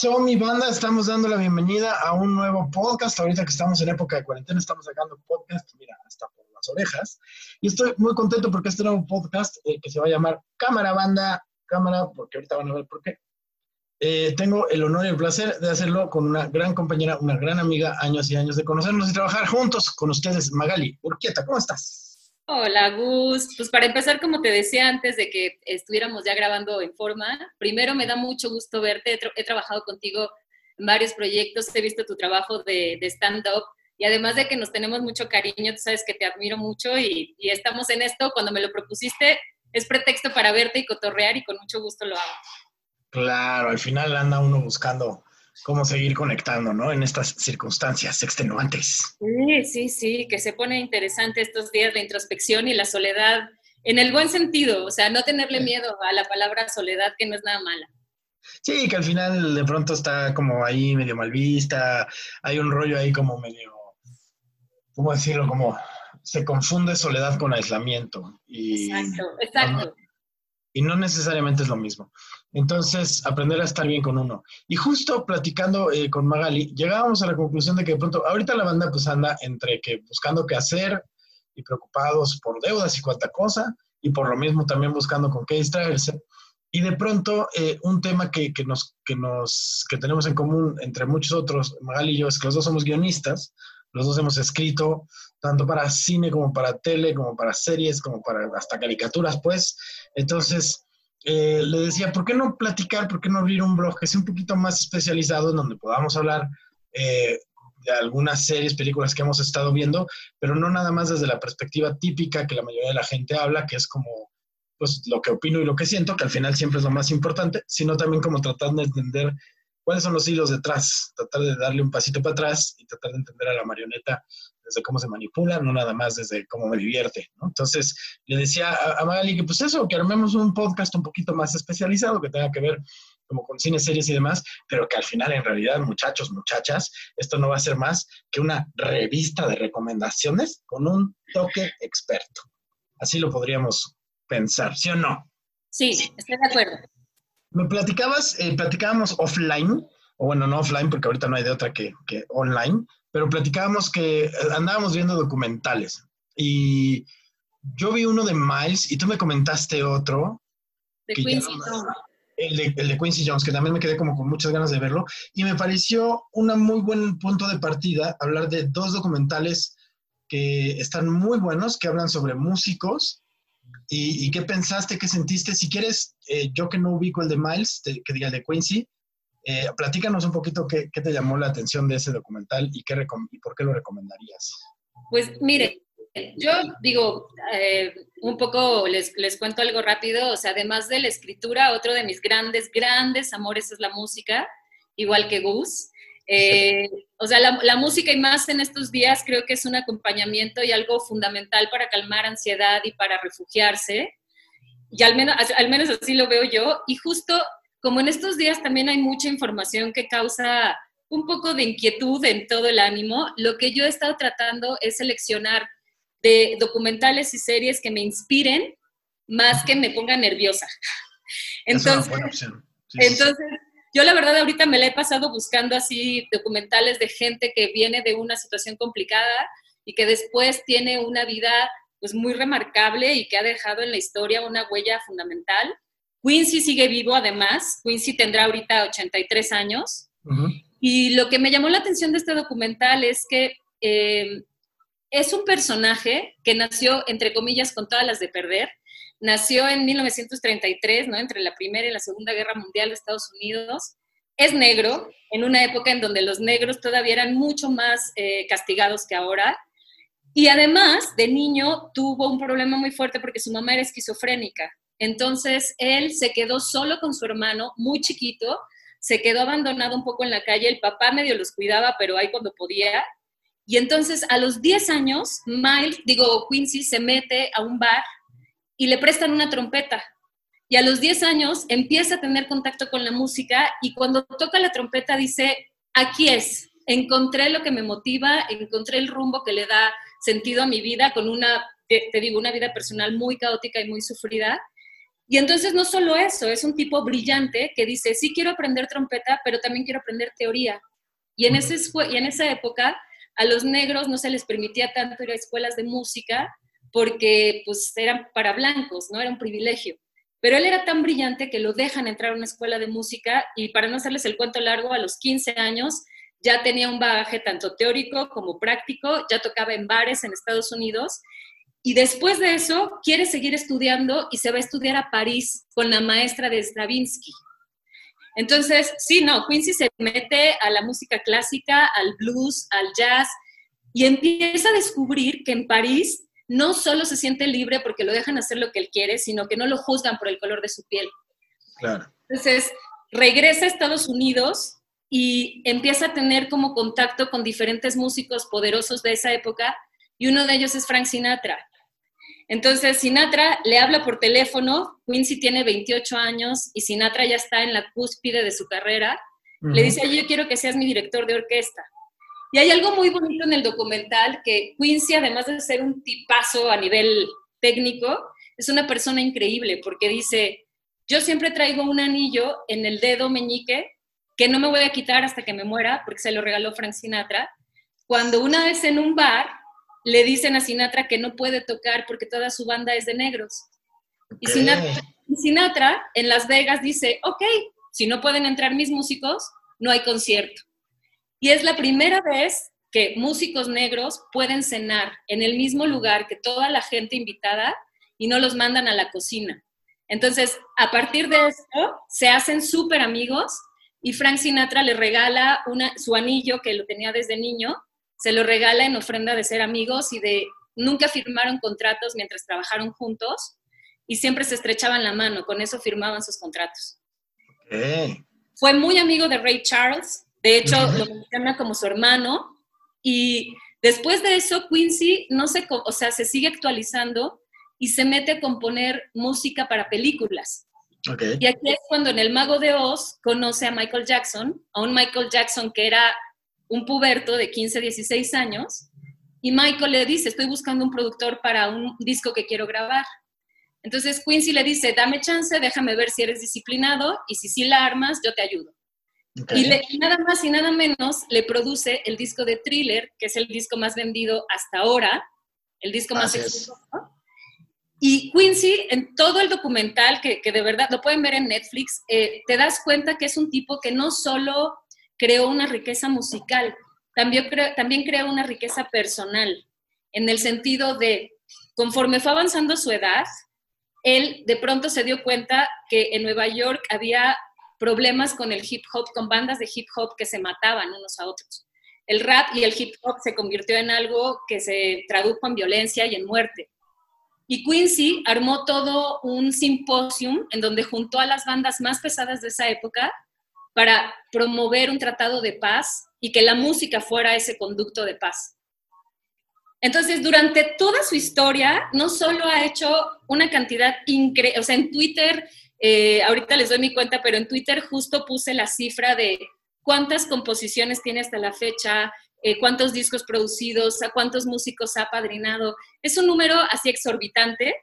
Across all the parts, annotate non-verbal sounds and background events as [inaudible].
¿Qué pasó, mi banda? Estamos dando la bienvenida a un nuevo podcast. Ahorita que estamos en época de cuarentena, estamos sacando podcast, mira, hasta por las orejas. Y estoy muy contento porque este nuevo podcast, eh, que se va a llamar Cámara Banda, Cámara, porque ahorita van a ver por qué. Eh, tengo el honor y el placer de hacerlo con una gran compañera, una gran amiga, años y años de conocernos y trabajar juntos con ustedes. Magali Urquieta, ¿cómo estás? Hola, Gus. Pues para empezar, como te decía antes de que estuviéramos ya grabando en forma, primero me da mucho gusto verte. He, trabajado contigo en varios proyectos, he visto tu trabajo de, stand-up y además de que nos tenemos mucho cariño, tú sabes que te admiro mucho y, y estamos en esto. Cuando me lo propusiste, es pretexto para verte y cotorrear y con mucho gusto lo hago. Claro, al final anda uno buscando cómo seguir conectando, ¿no? En estas circunstancias extenuantes. Sí, sí, sí, que se pone interesante estos días de introspección y la soledad, en el buen sentido, o sea, no tenerle miedo a la palabra soledad, que no es nada mala. Sí, que al final de pronto está como ahí medio mal vista, hay un rollo ahí como medio, ¿cómo decirlo? Como se confunde soledad con aislamiento. Y, exacto, exacto. Y no necesariamente es lo mismo. Entonces, aprender a estar bien con uno. Y justo platicando eh, con Magali, llegábamos a la conclusión de que de pronto, ahorita la banda pues anda entre que buscando qué hacer y preocupados por deudas y cuánta cosa, y por lo mismo también buscando con qué distraerse. Y de pronto, eh, un tema que, que, nos, que, nos, que tenemos en común entre muchos otros, Magali y yo, es que los dos somos guionistas, los dos hemos escrito tanto para cine como para tele, como para series, como para hasta caricaturas, pues. Entonces, eh, le decía, ¿por qué no platicar, por qué no abrir un blog que sea un poquito más especializado en donde podamos hablar eh, de algunas series, películas que hemos estado viendo, pero no nada más desde la perspectiva típica que la mayoría de la gente habla, que es como pues lo que opino y lo que siento, que al final siempre es lo más importante, sino también como tratando de entender cuáles son los hilos detrás, tratar de darle un pasito para atrás y tratar de entender a la marioneta desde cómo se manipula, no nada más desde cómo me divierte. Entonces, le decía a, Magali que pues eso, que armemos un podcast un poquito más especializado, que tenga que ver como con cine, series y demás, pero que al final, en realidad, muchachos, muchachas, esto no va a ser más que una revista de recomendaciones con un toque experto. Así lo podríamos pensar, ¿sí o no? Sí, estoy de acuerdo. Me platicabas, eh, platicábamos offline, o bueno, no offline porque ahorita no hay de otra que, que online, pero platicábamos que eh, andábamos viendo documentales y yo vi uno de Miles y tú me comentaste otro. De Quincy Jones. El de, el de, Quincy Jones, que también me quedé como con muchas ganas de verlo. Y me pareció un muy buen punto de partida hablar de dos documentales que están muy buenos, que hablan sobre músicos. ¿Y, qué pensaste, qué sentiste? Si quieres, eh, yo que no ubico el de Miles, que diga el de Quincy, eh, platícanos un poquito qué, te llamó la atención de ese documental y, qué y por qué lo recomendarías. Pues mire, yo digo, eh, un poco les, les, cuento algo rápido, o sea, además de la escritura, otro de mis grandes, grandes amores es la música, igual que Gus. Eh, o sea, la, la, música y más en estos días creo que es un acompañamiento y algo fundamental para calmar ansiedad y para refugiarse. Y al menos, al menos así lo veo yo. Y justo como en estos días también hay mucha información que causa un poco de inquietud en todo el ánimo, lo que yo he estado tratando es seleccionar de documentales y series que me inspiren más que me pongan nerviosa. Entonces, entonces yo la verdad ahorita me la he pasado buscando así documentales de gente que viene de una situación complicada y que después tiene una vida pues muy remarcable y que ha dejado en la historia una huella fundamental. Quincy sigue vivo además, Quincy tendrá ahorita 83 años. Y lo que me llamó la atención de este documental es que eh, es un personaje que nació, entre comillas, con todas las de perder. Nació en 1933, ¿no? entre la Primera y la Segunda Guerra Mundial de Estados Unidos. Es negro, en una época en donde los negros todavía eran mucho más eh, castigados que ahora. Y además, de niño, tuvo un problema muy fuerte porque su mamá era esquizofrénica. Entonces él se quedó solo con su hermano, muy chiquito, se quedó abandonado un poco en la calle, el papá medio los cuidaba, pero ahí cuando podía. Y entonces a los 10 años, Miles, digo, Quincy se mete a un bar y le prestan una trompeta. Y a los 10 años empieza a tener contacto con la música y cuando toca la trompeta dice, aquí es, encontré lo que me motiva, encontré el rumbo que le da sentido a mi vida con una, te digo, una vida personal muy caótica y muy sufrida Y entonces no solo eso, es un tipo brillante que dice, sí quiero aprender trompeta, pero también quiero aprender teoría. Y en, ese, y en esa época a los negros no se les permitía tanto ir a escuelas de música porque pues eran para blancos, ¿no? Era un privilegio. Pero él era tan brillante que lo dejan entrar a una escuela de música y para no hacerles el cuento largo, a los 15 años ya tenía un bagaje tanto teórico como práctico, ya tocaba en bares en Estados Unidos y después de eso quiere seguir estudiando y se va a estudiar a París con la maestra de Stravinsky. Entonces, sí, no, Quincy se mete a la música clásica, al blues, al jazz y empieza a descubrir que en París no solo se siente libre porque lo dejan hacer lo que él quiere, sino que no lo juzgan por el color de su piel. Claro. Entonces, regresa a Estados Unidos y empieza a tener como contacto con diferentes músicos poderosos de esa época y uno de ellos es Frank Sinatra. Entonces, Sinatra le habla por teléfono, Quincy tiene 28 años y Sinatra ya está en la cúspide de su carrera. Le dice, yo quiero que seas mi director de orquesta. Y hay algo muy bonito en el documental que Quincy, además de ser un tipazo a nivel técnico, es una persona increíble porque dice, yo siempre traigo un anillo en el dedo meñique que no me voy a quitar hasta que me muera porque se lo regaló Frank Sinatra. Cuando una vez en un bar le dicen a Sinatra que no puede tocar porque toda su banda es de negros. Y Sinatra, Sinatra en Las Vegas dice, ok, si no pueden entrar mis músicos, no hay concierto. Y es la primera vez que músicos negros pueden cenar en el mismo lugar que toda la gente invitada y no los mandan a la cocina. Entonces, a partir de esto, se hacen súper amigos y Frank Sinatra le regala una, su anillo que lo tenía desde niño, se lo regala en ofrenda de ser amigos y de nunca firmaron contratos mientras trabajaron juntos y siempre se estrechaban la mano, con eso firmaban sus contratos. Fue muy amigo de Ray Charles, de hecho, lo menciona como su hermano. Y después de eso, Quincy no se, o sea, se sigue actualizando y se mete a componer música para películas. Y aquí es cuando en El Mago de Oz conoce a Michael Jackson, a un Michael Jackson que era un puberto de 15, 16 años, y Michael le dice, estoy buscando un productor para un disco que quiero grabar. Entonces Quincy le dice, dame chance, déjame ver si eres disciplinado y si sí la armas, yo te ayudo. Y nada más y nada menos le produce el disco de Thriller, que es el disco más vendido hasta ahora, el disco más exitoso. Y Quincy, en todo el documental, que, de verdad lo pueden ver en Netflix, eh, te das cuenta que es un tipo que no solo creó una riqueza musical, también, también creó una riqueza personal, en el sentido de, conforme fue avanzando su edad, él de pronto se dio cuenta que en Nueva York había problemas con el hip hop, con bandas de hip hop que se mataban unos a otros. El rap y el hip hop se convirtió en algo que se tradujo en violencia y en muerte. Y Quincy armó todo un simposium en donde juntó a las bandas más pesadas de esa época para promover un tratado de paz y que la música fuera ese conducto de paz. Entonces, durante toda su historia, no solo ha hecho una cantidad increíble, o sea, en Twitter eh, ahorita les doy mi cuenta, pero en Twitter justo puse la cifra de cuántas composiciones tiene hasta la fecha, eh, cuántos discos producidos, a cuántos músicos ha padrinado. Es un número así exorbitante,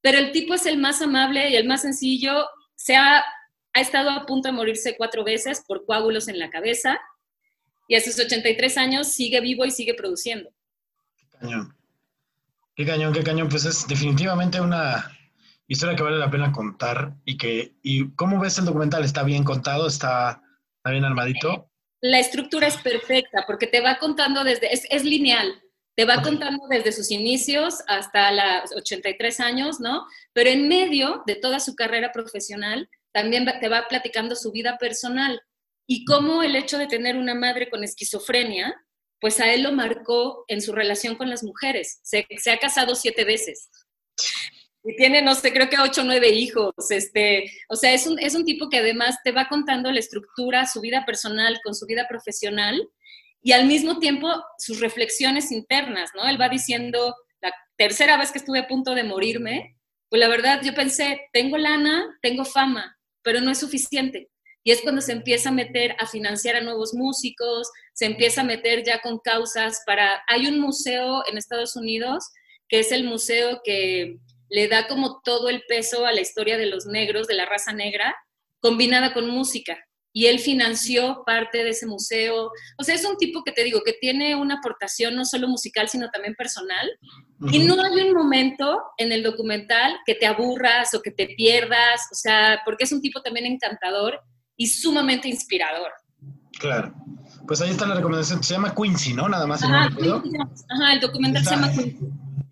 pero el tipo es el más amable y el más sencillo. Se ha, ha estado a punto de morirse cuatro veces por coágulos en la cabeza y a sus 83 años sigue vivo y sigue produciendo. Qué cañón. Qué cañón, qué cañón. Pues es definitivamente una, historia que vale la pena contar y que, y ¿cómo ves el documental? ¿Está bien contado? ¿Está, bien armadito? La estructura es perfecta porque te va contando desde, es, lineal, te va contando desde sus inicios hasta los 83 años, ¿no? Pero en medio de toda su carrera profesional, también te va platicando su vida personal y cómo el hecho de tener una madre con esquizofrenia, pues a él lo marcó en su relación con las mujeres. Se, se ha casado siete veces y tiene, no sé, creo que ocho o nueve hijos. Este, o sea, es un, es un tipo que además te va contando la estructura, su vida personal con su vida profesional y al mismo tiempo sus reflexiones internas, ¿no? Él va diciendo, la tercera vez que estuve a punto de morirme, pues la verdad yo pensé, tengo lana, tengo fama, pero no es suficiente. Y es cuando se empieza a meter a financiar a nuevos músicos, se empieza a meter ya con causas para... Hay un museo en Estados Unidos que es el museo que le da como todo el peso a la historia de los negros, de la raza negra, combinada con música. Y él financió parte de ese museo. O sea, es un tipo que te digo, que tiene una aportación no solo musical, sino también personal. Y no hay un momento en el documental que te aburras o que te pierdas, o sea, porque es un tipo también encantador y sumamente inspirador. Claro. Pues ahí está la recomendación. Se llama Quincy, ¿no? Nada más. Ajá, Ajá el documental se llama Quincy.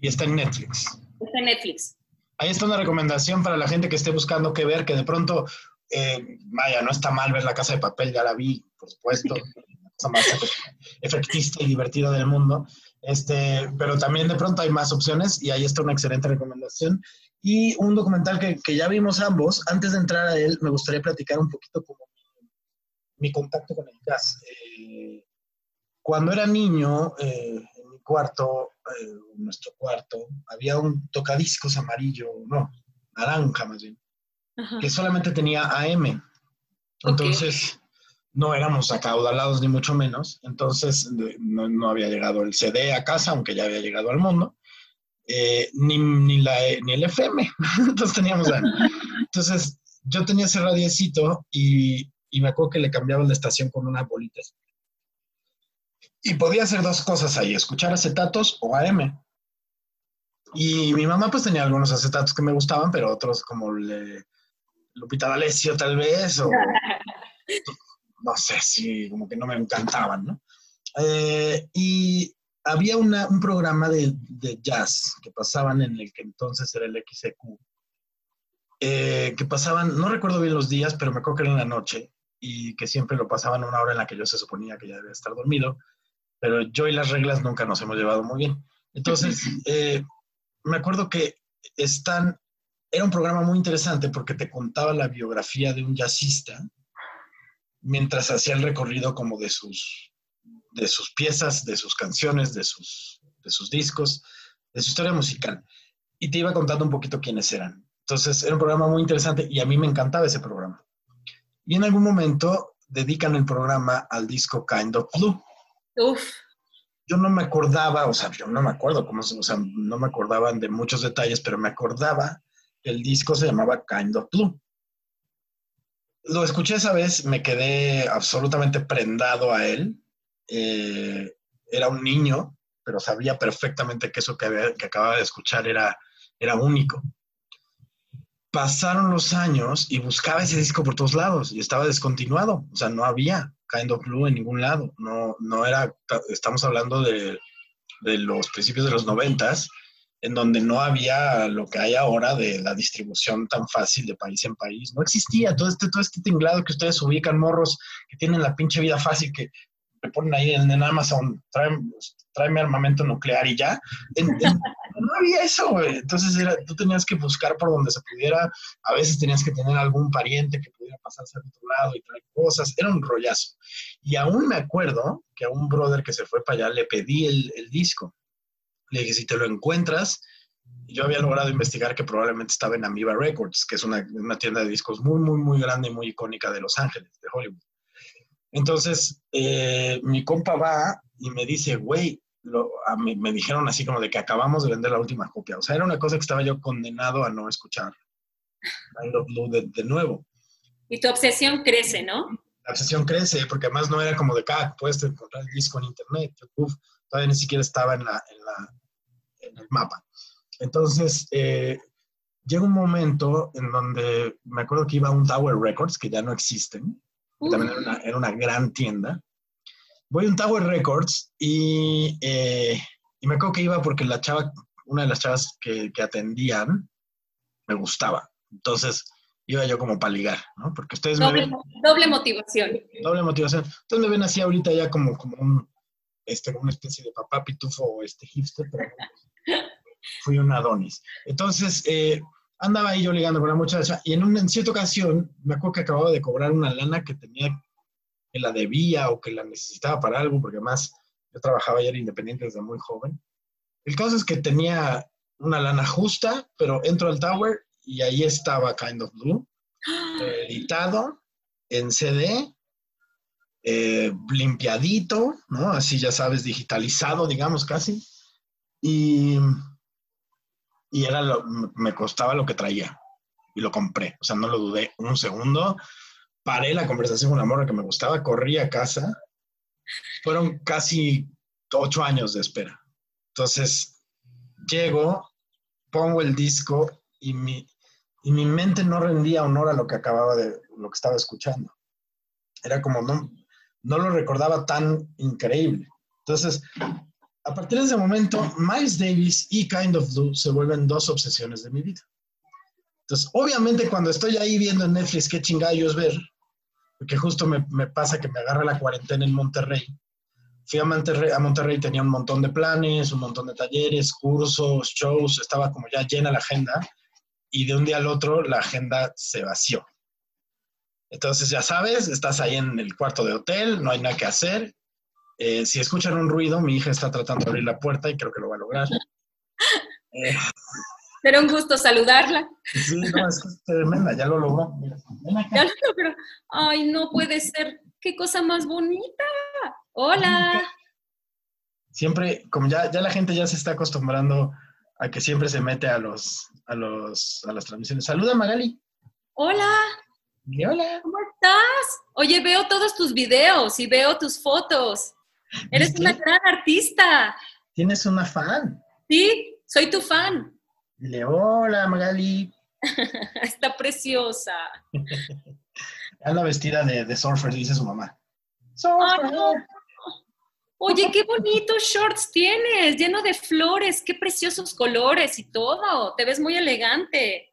Y está en Netflix. Está en Netflix. Ahí está una recomendación para la gente que esté buscando qué ver, que de pronto, eh, vaya, no está mal ver La Casa de Papel, ya la vi, por supuesto, [laughs] la cosa más efectista y divertida del mundo. Este, pero también de pronto hay más opciones y ahí está una excelente recomendación. Y un documental que, que ya vimos ambos, antes de entrar a él, me gustaría platicar un poquito como mi, contacto con el jazz. Eh, cuando era niño, eh, cuarto, eh, nuestro cuarto, había un tocadiscos amarillo, no, naranja más bien, que solamente tenía AM. Entonces, no éramos acaudalados ni mucho menos. Entonces, no, había llegado el CD a casa, aunque ya había llegado al mundo. Eh, ni, ni, la, ni el FM. [laughs] Entonces teníamos Entonces, yo tenía ese radiecito y, y me acuerdo que le cambiaba la estación con una bolita y podía hacer dos cosas ahí, escuchar acetatos o AM. Y mi mamá pues tenía algunos acetatos que me gustaban, pero otros como le, Lupita D'Alessio tal vez, o [laughs] no sé, si como que no me encantaban, ¿no? Eh, y había un programa de, jazz que pasaban en el que entonces era el XEQ, eh, que pasaban, no recuerdo bien los días, pero me acuerdo que era en la noche y que siempre lo pasaban a una hora en la que yo se suponía que ya debía estar dormido pero yo y las reglas nunca nos hemos llevado muy bien. Entonces, [laughs] eh, me acuerdo que están, era un programa muy interesante porque te contaba la biografía de un jazzista mientras hacía el recorrido como de sus, de sus piezas, de sus canciones, de sus, de sus discos, de su historia musical. Y te iba contando un poquito quiénes eran. Entonces, era un programa muy interesante y a mí me encantaba ese programa. Y en algún momento dedican el programa al disco Kind of Blue Uf. Yo no me acordaba, o sea, yo no me acuerdo cómo, o sea, no me acordaban de muchos detalles, pero me acordaba que el disco se llamaba Kind of Blue. Lo escuché esa vez, me quedé absolutamente prendado a él. Eh, era un niño, pero sabía perfectamente que eso que, que acababa de escuchar era, era único pasaron los años y buscaba ese disco por todos lados y estaba descontinuado, o sea, no había Kind of en ningún lado, no, no era, estamos hablando de, de los principios de los noventas, en donde no había lo que hay ahora de la distribución tan fácil de país en país, no existía todo este, todo este tinglado que ustedes ubican, morros, que tienen la pinche vida fácil, que me ponen ahí en, Amazon, tráeme, armamento nuclear y ya. Había eso. Entonces era, tú tenías que buscar por donde se pudiera. A veces tenías que tener algún pariente que pudiera pasarse al otro lado y traer cosas. Era un rollazo. Y aún me acuerdo que a un brother que se fue para allá le pedí el, disco. Le dije, si te lo encuentras, yo había logrado investigar que probablemente estaba en Amoeba Records, que es una, una, tienda de discos muy, muy, muy grande y muy icónica de Los Ángeles, de Hollywood. Entonces, eh, mi compa va y me dice, güey, me dijeron así como de que acabamos de vender la última copia. O sea, era una cosa que estaba yo condenado a no escuchar Mind of Blue de, nuevo. Y tu obsesión crece, ¿no? La obsesión crece, porque además no era como de que ah, puedes encontrar el disco en internet, YouTube, todavía ni siquiera estaba en, la, en, el mapa. Entonces, eh, llega un momento en donde me acuerdo que iba a un Tower Records, que ya no existen, también era una, gran tienda. Voy a un Tower Records y, eh, y, me acuerdo que iba porque la chava, una de las chavas que, que atendían, me gustaba. Entonces, iba yo como para ligar, ¿no? Porque ustedes doble, me ven... Doble motivación. Doble motivación. Entonces me ven así ahorita ya como, como un, este, una especie de papá pitufo o este hipster, pero fui un Adonis. Entonces, eh, andaba ahí yo ligando con la muchacha y en, una, en cierta ocasión me acuerdo que acababa de cobrar una lana que tenía, que la debía o que la necesitaba para algo, porque además yo trabajaba ya era independiente desde muy joven. El caso es que tenía una lana justa, pero entro al tower y ahí estaba Kind of Blue, [gasps] editado en CD, eh, limpiadito, ¿no? Así ya sabes, digitalizado, digamos casi. Y y era lo, me costaba lo que traía y lo compré. O sea, no lo dudé un segundo. Paré la conversación con la morra que me gustaba, corrí a casa. Fueron casi ocho años de espera. Entonces, llego, pongo el disco y mi, y mi mente no rendía honor a lo que acababa de, lo que estaba escuchando. Era como, no, no lo recordaba tan increíble. Entonces, a partir de ese momento, Miles Davis y Kind of Blue se vuelven dos obsesiones de mi vida. Entonces, obviamente cuando estoy ahí viendo en Netflix qué chingallos ver, porque justo me, me, pasa que me agarra la cuarentena en Monterrey. Fui a Monterrey, a Monterrey, tenía un montón de planes, un montón de talleres, cursos, shows, estaba como ya llena la agenda y de un día al otro la agenda se vació. Entonces, ya sabes, estás ahí en el cuarto de hotel, no hay nada que hacer. Eh, si escuchan un ruido, mi hija está tratando de abrir la puerta y creo que lo va a lograr. Eh, [laughs] Será un gusto saludarla. Sí, no, es que es tremenda, ya lo logró. Ya lo logró. Ay, no puede ser. Qué cosa más bonita. Hola. Siempre, como ya, ya la gente ya se está acostumbrando a que siempre se mete a los, a los, a las transmisiones. Saluda, Magali. Hola. Y hola. ¿Cómo estás? Oye, veo todos tus videos y veo tus fotos. Eres ¿Viste? una gran artista. Tienes una fan. Sí, soy tu fan. Dile, hola, Magali. [laughs] Está preciosa. [laughs] Anda vestida de, de surfer, dice su mamá. Ay, Surfer. no. Oye, qué bonitos shorts tienes, lleno de flores, qué preciosos colores y todo. Te ves muy elegante.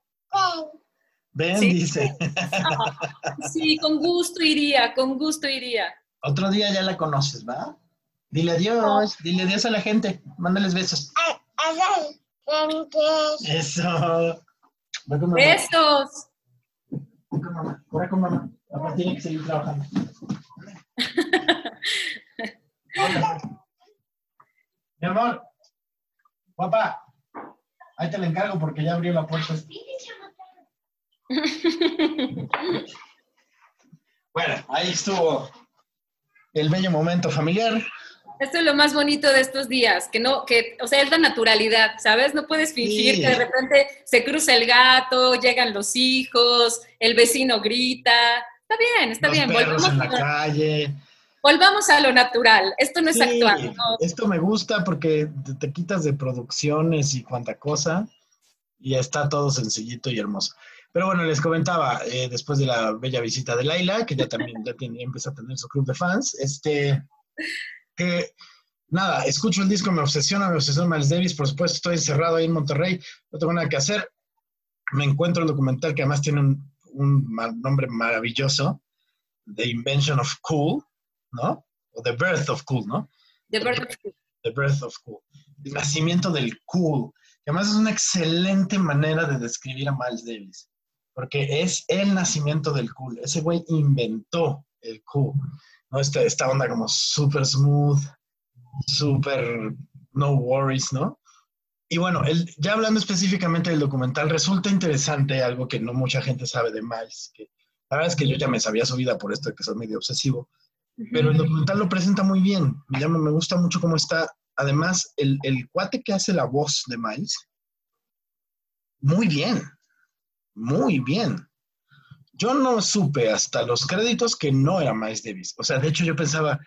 Ven, Sí. dice. [laughs] Sí, con gusto iría, con gusto iría. Otro día ya la conoces, ¿va? Dile adiós, dile adiós a la gente. Mándales besos. Eso. Ve con mamá. Besos. Con mamá. Corre con mamá. Papá tiene que seguir trabajando. [laughs] Mi amor. Papá. Ahí te la encargo porque ya abrió la puerta. Bueno, ahí estuvo el bello momento familiar. Esto es lo más bonito de estos días, que no, que, o sea, es la naturalidad, ¿sabes? No puedes fingir Sí. que de repente se cruza el gato, llegan los hijos, el vecino grita. Está bien, está Los bien. perros Volvamos, en la a- calle. volvamos a lo natural. Esto no es Sí, actuar, ¿no? Esto me gusta porque te, te quitas de producciones y cuanta cosa y está todo sencillito y hermoso. Pero bueno, les comentaba, eh, después de la bella visita de Laila, que ya también ya tiene, empieza a tener su club de fans, este, que nada, escucho el disco, me obsesiona, me obsesiona Miles Davis, por supuesto estoy encerrado ahí en Monterrey, no tengo nada que hacer, me encuentro el documental que además tiene un, un nombre maravilloso, The Invention of Cool, ¿no? O The Birth of Cool, ¿no? De verdad. The Birth of Cool. El nacimiento del cool. Que además es una excelente manera de describir a Miles Davis. Porque es el nacimiento del cool. Ese güey inventó el cool. ¿No? Esta, esta onda como super smooth, super no worries, ¿no? Y bueno, el, ya hablando específicamente del documental, resulta interesante algo que no mucha gente sabe de Miles. Que la verdad es que yo ya me sabía su vida por esto de que soy medio obsesivo pero el documental lo presenta muy bien. Me, llama, me gusta mucho cómo está. Además, el, el cuate que hace la voz de Miles, muy bien, muy bien. Yo no supe hasta los créditos que no era Miles Davis. O sea, de hecho yo pensaba,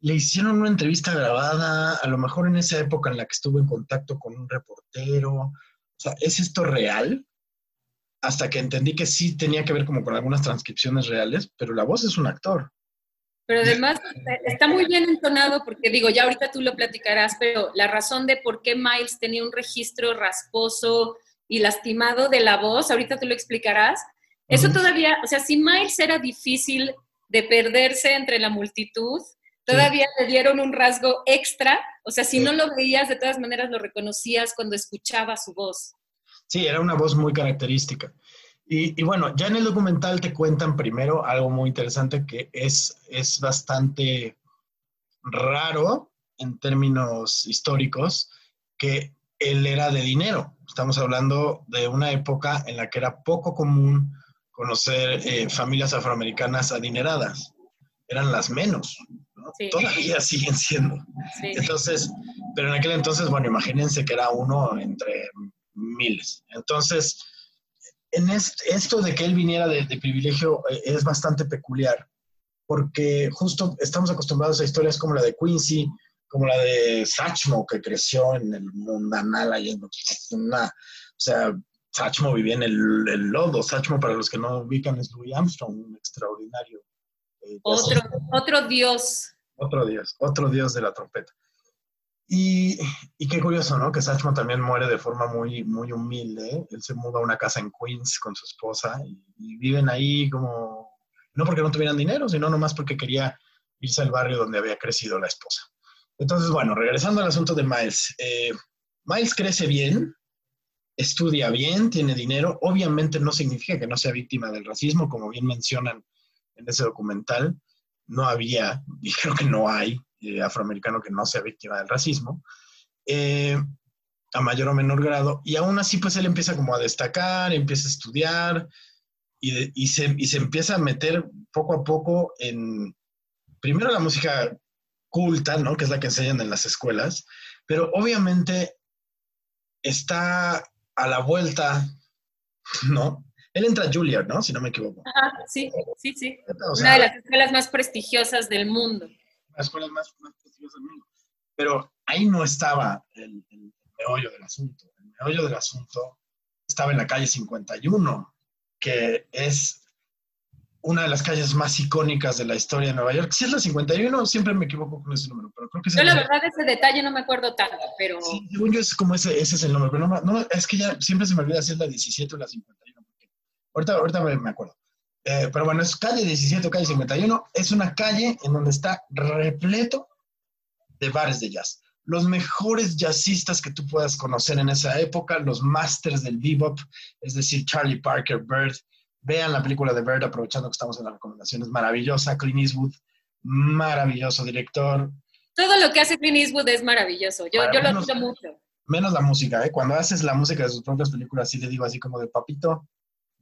le hicieron una entrevista grabada, a lo mejor en esa época en la que estuvo en contacto con un reportero. O sea, ¿es esto real? Hasta que entendí que sí tenía que ver como con algunas transcripciones reales, pero la voz es un actor. Pero además está muy bien entonado porque digo, ya ahorita tú lo platicarás, pero la razón de por qué Miles tenía un registro rasposo y lastimado de la voz, ahorita tú lo explicarás. Eso todavía, o sea, si Miles era difícil de perderse entre la multitud, todavía le dieron un rasgo extra, o sea, si Sí. no lo veías, de todas maneras lo reconocías cuando escuchabas su voz. Sí, era una voz muy característica. Y, y bueno, ya en el documental te cuentan primero algo muy interesante que es, es bastante raro en términos históricos, que él era de dinero. Estamos hablando de una época en la que era poco común conocer eh, familias afroamericanas adineradas. Eran las menos. ¿no? Sí. Todavía [laughs] siguen siendo. Sí. Entonces, pero en aquel entonces, bueno, imagínense que era uno entre miles. Entonces, en esto de que él viniera de, privilegio eh, es bastante peculiar, porque justo estamos acostumbrados a historias como la de Quincy, como la de Satchmo, que creció en el mundanal, ahí en una, o sea, Satchmo vivía en el, lodo. Satchmo, para los que no ubican, es Louis Armstrong, un extraordinario. Eh, otro, otro dios. Otro dios, otro dios de la trompeta. Y, y, qué curioso, ¿no? Que Satchmo también muere de forma muy, muy humilde. Él se muda a una casa en Queens con su esposa y, viven ahí como, no porque no tuvieran dinero, sino nomás porque quería irse al barrio donde había crecido la esposa. Entonces, bueno, regresando al asunto de Miles. Eh, Miles crece bien, estudia bien, tiene dinero. Obviamente no significa que no sea víctima del racismo, como bien mencionan en ese documental. No había, [laughs] creo que no hay, eh, afroamericano que no sea víctima del racismo, eh, a mayor o menor grado, y aún así pues él empieza como a destacar, empieza a estudiar y, se, y se empieza a meter poco a poco en, primero la música culta, ¿no? Que es la que enseñan en las escuelas, pero obviamente está a la vuelta, ¿no? Él entra a Juilliard, ¿no? Si no me equivoco. sí, sí, sí. Una de las escuelas más prestigiosas del mundo las escuelas más, más del mundo. Pero ahí no estaba el, meollo del asunto. El meollo del asunto estaba en la calle 51, que es una de las calles más icónicas de la historia de Nueva York. Si es la 51, siempre me equivoco con ese número, pero creo que es Yo la verdad ese detalle no me acuerdo tanto, pero... Sí, según yo es como ese, ese es el número, pero no, es que ya siempre se me olvida si es la 17 o la 51. ahorita, ahorita me acuerdo. Eh, pero bueno, es calle 17, calle 51. Es una calle en donde está repleto de bares de jazz. Los mejores jazzistas que tú puedas conocer en esa época, los masters del bebop, es decir, Charlie Parker, Bird. Vean la película de Bird, aprovechando que estamos en las recomendaciones. Maravillosa, Clint Eastwood, maravilloso director. Todo lo que hace Clint Eastwood es maravilloso. Yo, yo lo admiro mucho. Menos la música, ¿eh? Cuando haces la música de sus propias películas, sí le digo así como de papito,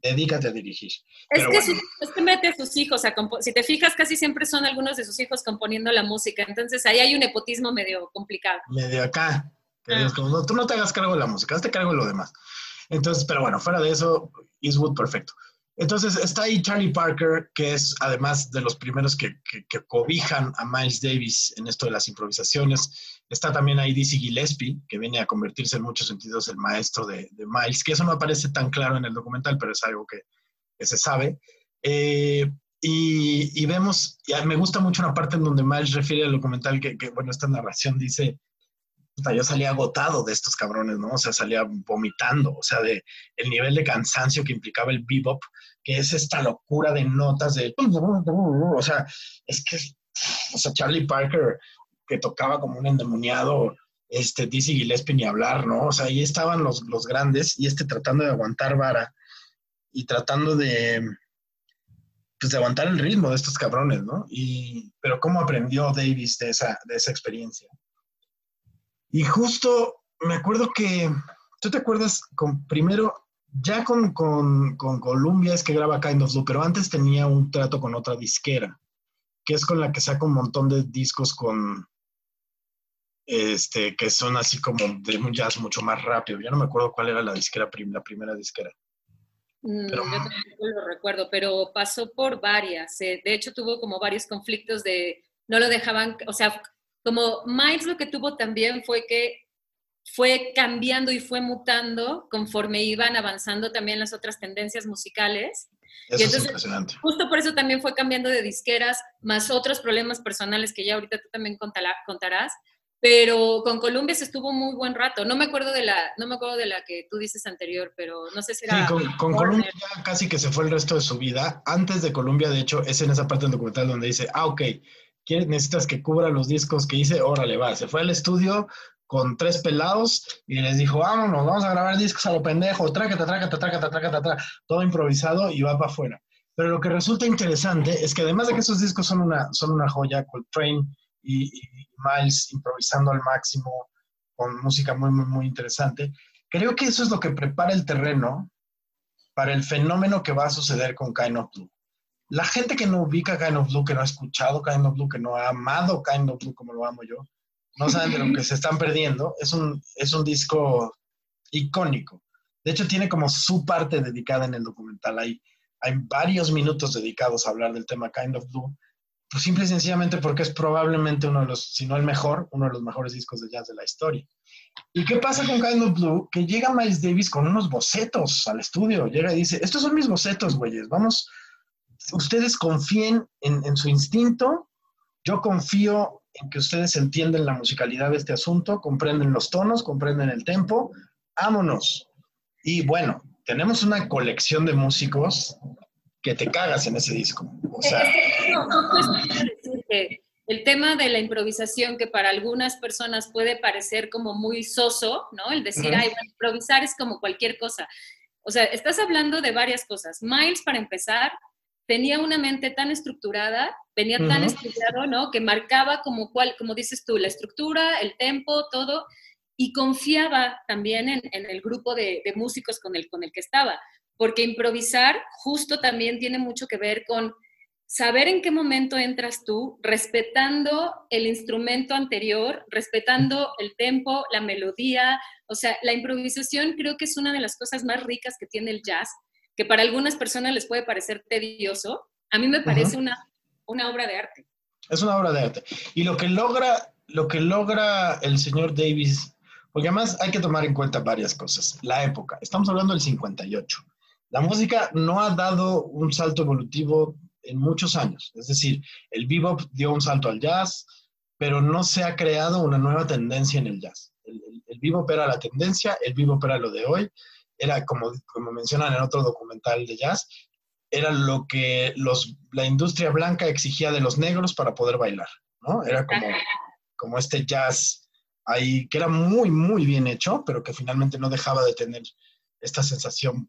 dedícate a dirigir. Es que su, mete a sus hijos a Si te fijas, casi siempre son algunos de sus hijos componiendo la música. Entonces ahí hay un nepotismo medio complicado. Medio acá. Ah. como, tú no te hagas cargo de la música, hazte cargo de lo demás. Entonces, pero bueno, fuera de eso, Eastwood perfecto. Entonces está ahí Charlie Parker, que es además de los primeros que, cobijan a Miles Davis en esto de las improvisaciones. Está también ahí Dizzy Gillespie, que viene a convertirse en muchos sentidos el maestro de, Miles, que eso no aparece tan claro en el documental, pero es algo que, se sabe. Eh, y, vemos, me gusta mucho una parte en donde Miles refiere al documental que bueno, esta narración dice, yo salía agotado de estos cabrones, ¿no? O sea, salía vomitando, o sea, de el nivel de cansancio que implicaba el bebop, que es esta locura de notas de, o sea, es que, o sea, Charlie Parker que tocaba como un endemoniado, este, Dizzy Gillespie ni hablar, ¿no? O sea, ahí estaban los, los grandes y este tratando de aguantar vara y tratando de, pues de aguantar el ritmo de estos cabrones, ¿no? Y, pero cómo aprendió Davis de esa, de esa experiencia. Y justo me acuerdo que, ¿tú te acuerdas con primero, ya con, con, con Columbia es que graba Kind of Blue, pero antes tenía un trato con otra disquera, que es con la que saca un montón de discos con, este, que son así como de un jazz mucho más rápido. Ya no me acuerdo cuál era la disquera, la primera disquera. Mm, yo tampoco lo recuerdo, pero pasó por varias. Eh, de hecho, tuvo como varios conflictos de, no lo dejaban, o sea, como Miles lo que tuvo también fue que fue cambiando y fue mutando conforme iban avanzando también las otras tendencias musicales. Eso es impresionante. Justo por eso también fue cambiando de disqueras, más otros problemas personales que ya ahorita tú también contarás. Pero con Columbia se estuvo muy buen rato. No me acuerdo de la, no me acuerdo de la que tú dices anterior, pero no sé si era. Sí, con, con Columbia casi que se fue el resto de su vida. Antes de Columbia, de hecho, es en esa parte del documental donde dice, ah, ok, necesitas que cubra los discos que hice, órale, va. Se fue al estudio con tres pelados y les dijo, vámonos, vamos a grabar discos a lo pendejo, trácata, trácata, trácata, trácata, trácata, todo improvisado y va para afuera. Pero lo que resulta interesante es que además de que esos discos son una, son una joya, Coltrane y, y Miles improvisando al máximo, con música muy, muy, muy interesante, creo que eso es lo que prepara el terreno para el fenómeno que va a suceder con Kind of la gente que no ubica Kind of Blue, que no ha escuchado Kind of Blue, que no ha amado Kind of Blue como lo amo yo, no saben de lo que se están perdiendo. Es un, es un disco icónico. De hecho, tiene como su parte dedicada en el documental. Hay, hay varios minutos dedicados a hablar del tema Kind of Blue, pues simple y sencillamente porque es probablemente uno de los, si no el mejor, uno de los mejores discos de jazz de la historia. ¿Y qué pasa con Kind of Blue? Que llega Miles Davis con unos bocetos al estudio, llega y dice, estos son mis bocetos, güeyes, vamos, ustedes confíen en, en su instinto, yo confío en que ustedes entienden la musicalidad de este asunto, comprenden los tonos, comprenden el tempo, vámonos. Y bueno, tenemos una colección de músicos que te cagas en ese disco. O sea, el tema de la improvisación que para algunas personas puede parecer como muy soso, ¿no? El decir, ay, improvisar es como cualquier cosa. O sea, estás hablando de varias cosas. Miles, para empezar, tenía una mente tan estructurada, venía tan estudiado, ¿no? Que marcaba como cual, como dices tú, la estructura, el tempo, todo, y confiaba también en, el grupo de, de, músicos con el, con el que estaba porque improvisar justo también tiene mucho que ver con saber en qué momento entras tú, respetando el instrumento anterior, respetando el tempo, la melodía. O sea, la improvisación creo que es una de las cosas más ricas que tiene el jazz, que para algunas personas les puede parecer tedioso. A mí me parece una, una obra de arte. Es una obra de arte. Y lo que logra, lo que logra el señor Davis, porque además hay que tomar en cuenta varias cosas. La época, estamos hablando del 58. La música no ha dado un salto evolutivo en muchos años. Es decir, el bebop dio un salto al jazz, pero no se ha creado una nueva tendencia en el jazz. El, bebop era la tendencia, el bebop era lo de hoy, era como, como mencionan en otro documental de jazz, era lo que los, la industria blanca exigía de los negros para poder bailar, ¿no? Era como, como este jazz ahí que era muy, muy bien hecho, pero que finalmente no dejaba de tener esta sensación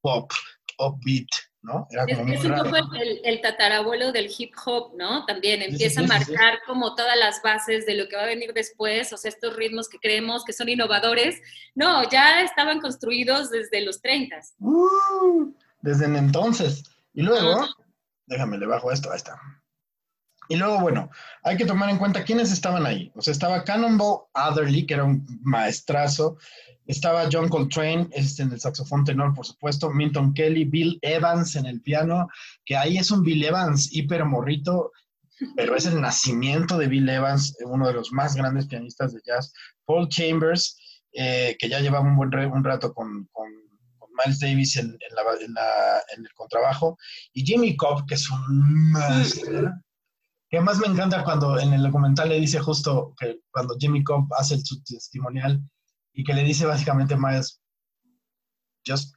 pop, upbeat, ¿no? Era como es, un poco el, tatarabuelo del hip hop, ¿no? También empieza a marcar como todas las bases de lo que va a venir después, o sea, estos ritmos que creemos que son innovadores, no, ya estaban construidos desde los 30. Uh, desde entonces. Y luego, déjame, le bajo esto, ahí está. Y luego, bueno, hay que tomar en cuenta quiénes estaban ahí. O sea, estaba Cannonball Adderley, que era un maestrazo, estaba John Coltrane este, en el saxofón tenor, por supuesto, Minton Kelly, Bill Evans en el piano, que ahí es un Bill Evans hiper morrito, pero es el nacimiento de Bill Evans, uno de los más grandes pianistas de jazz. Paul Chambers, eh, que ya llevaba un buen un rato con, Miles Davis en, el contrabajo, y Jimmy Cobb, que es un maestro. Que más me encanta cuando en el documental le dice justo que cuando Jimmy Cobb hace su testimonial, y que le dice básicamente Miles, just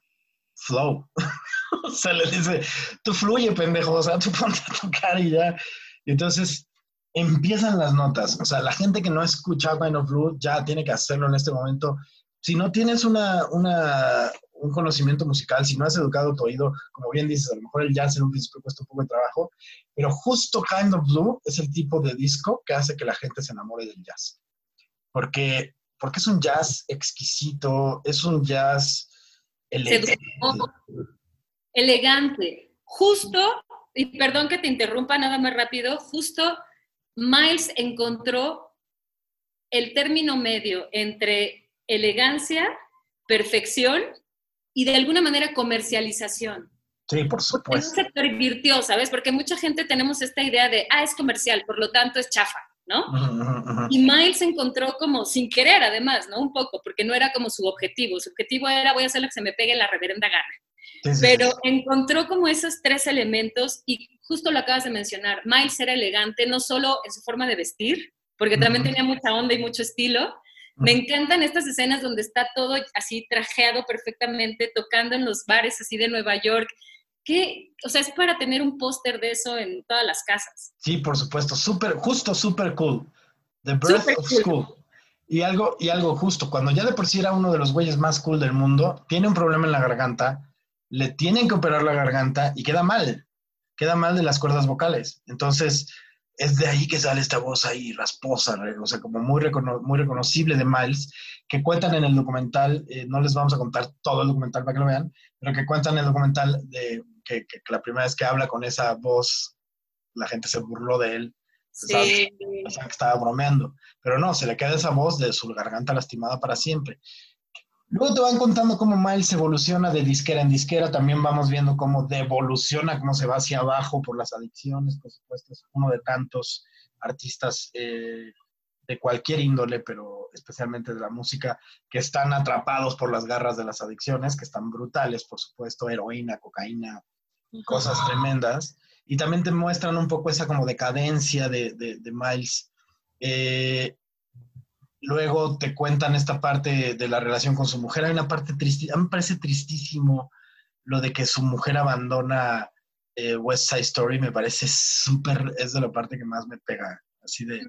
flow. [laughs] o sea, le dice, tú fluye, pendejo, o sea, tú ponte a tocar y ya. Y entonces empiezan las notas. O sea, la gente que no ha escuchado of Blue ya tiene que hacerlo en este momento. Si no tienes una, una, un conocimiento musical, si no has educado tu oído, como bien dices, a lo mejor el jazz en un principio cuesta un poco de trabajo, pero justo Kind of Blue es el tipo de disco que hace que la gente se enamore del jazz. Porque porque es un jazz exquisito, es un jazz elegante. Elegante. Justo, y perdón que te interrumpa nada más rápido, justo Miles encontró el término medio entre elegancia, perfección y de alguna manera comercialización. Sí, por supuesto. Se pervirtió, ¿sabes? Porque mucha gente tenemos esta idea de, ah, es comercial, por lo tanto es chafa. ¿no? Y Miles encontró como, sin querer además, ¿no? Un poco, porque no era como su objetivo. Su objetivo era, voy a hacer lo que se me pegue la reverenda gana. Pero encontró como esos tres elementos y justo lo acabas de mencionar. Miles era elegante no solo en su forma de vestir, porque también tenía mucha onda y mucho estilo. Me encantan estas escenas donde está todo así trajeado perfectamente, tocando en los bares así de Nueva York ¿Qué? O sea, es para tener un póster de eso en todas las casas. Sí, por supuesto, súper, justo súper cool. The Birth of School. Y algo, y algo justo, cuando ya de por sí era uno de los güeyes más cool del mundo, tiene un problema en la garganta, le tienen que operar la garganta y queda mal, queda mal de las cuerdas vocales. Entonces, es de ahí que sale esta voz ahí rasposa, o sea, como muy, muy reconocible de Miles, que cuentan en el documental, eh, no les vamos a contar todo el documental para que lo vean, pero que cuentan en el documental de que, la primera vez que habla con esa voz, la gente se burló de él. Sí. que estaba bromeando. Pero no, se le queda esa voz de su garganta lastimada para siempre. Luego te van contando cómo Miles evoluciona de disquera en disquera, también vamos viendo cómo devoluciona, cómo se va hacia abajo por las adicciones, por supuesto, es uno de tantos artistas eh, de cualquier índole, pero especialmente de la música, que están atrapados por las garras de las adicciones, que están brutales, por supuesto, heroína, cocaína, cosas tremendas. Y también te muestran un poco esa como decadencia de, de, Miles. Eh, Luego te cuentan esta parte de la relación con su mujer. Hay una parte triste, a mí me parece tristísimo lo de que su mujer abandona eh, West Side Story, me parece súper, es de la parte que más me pega, así de...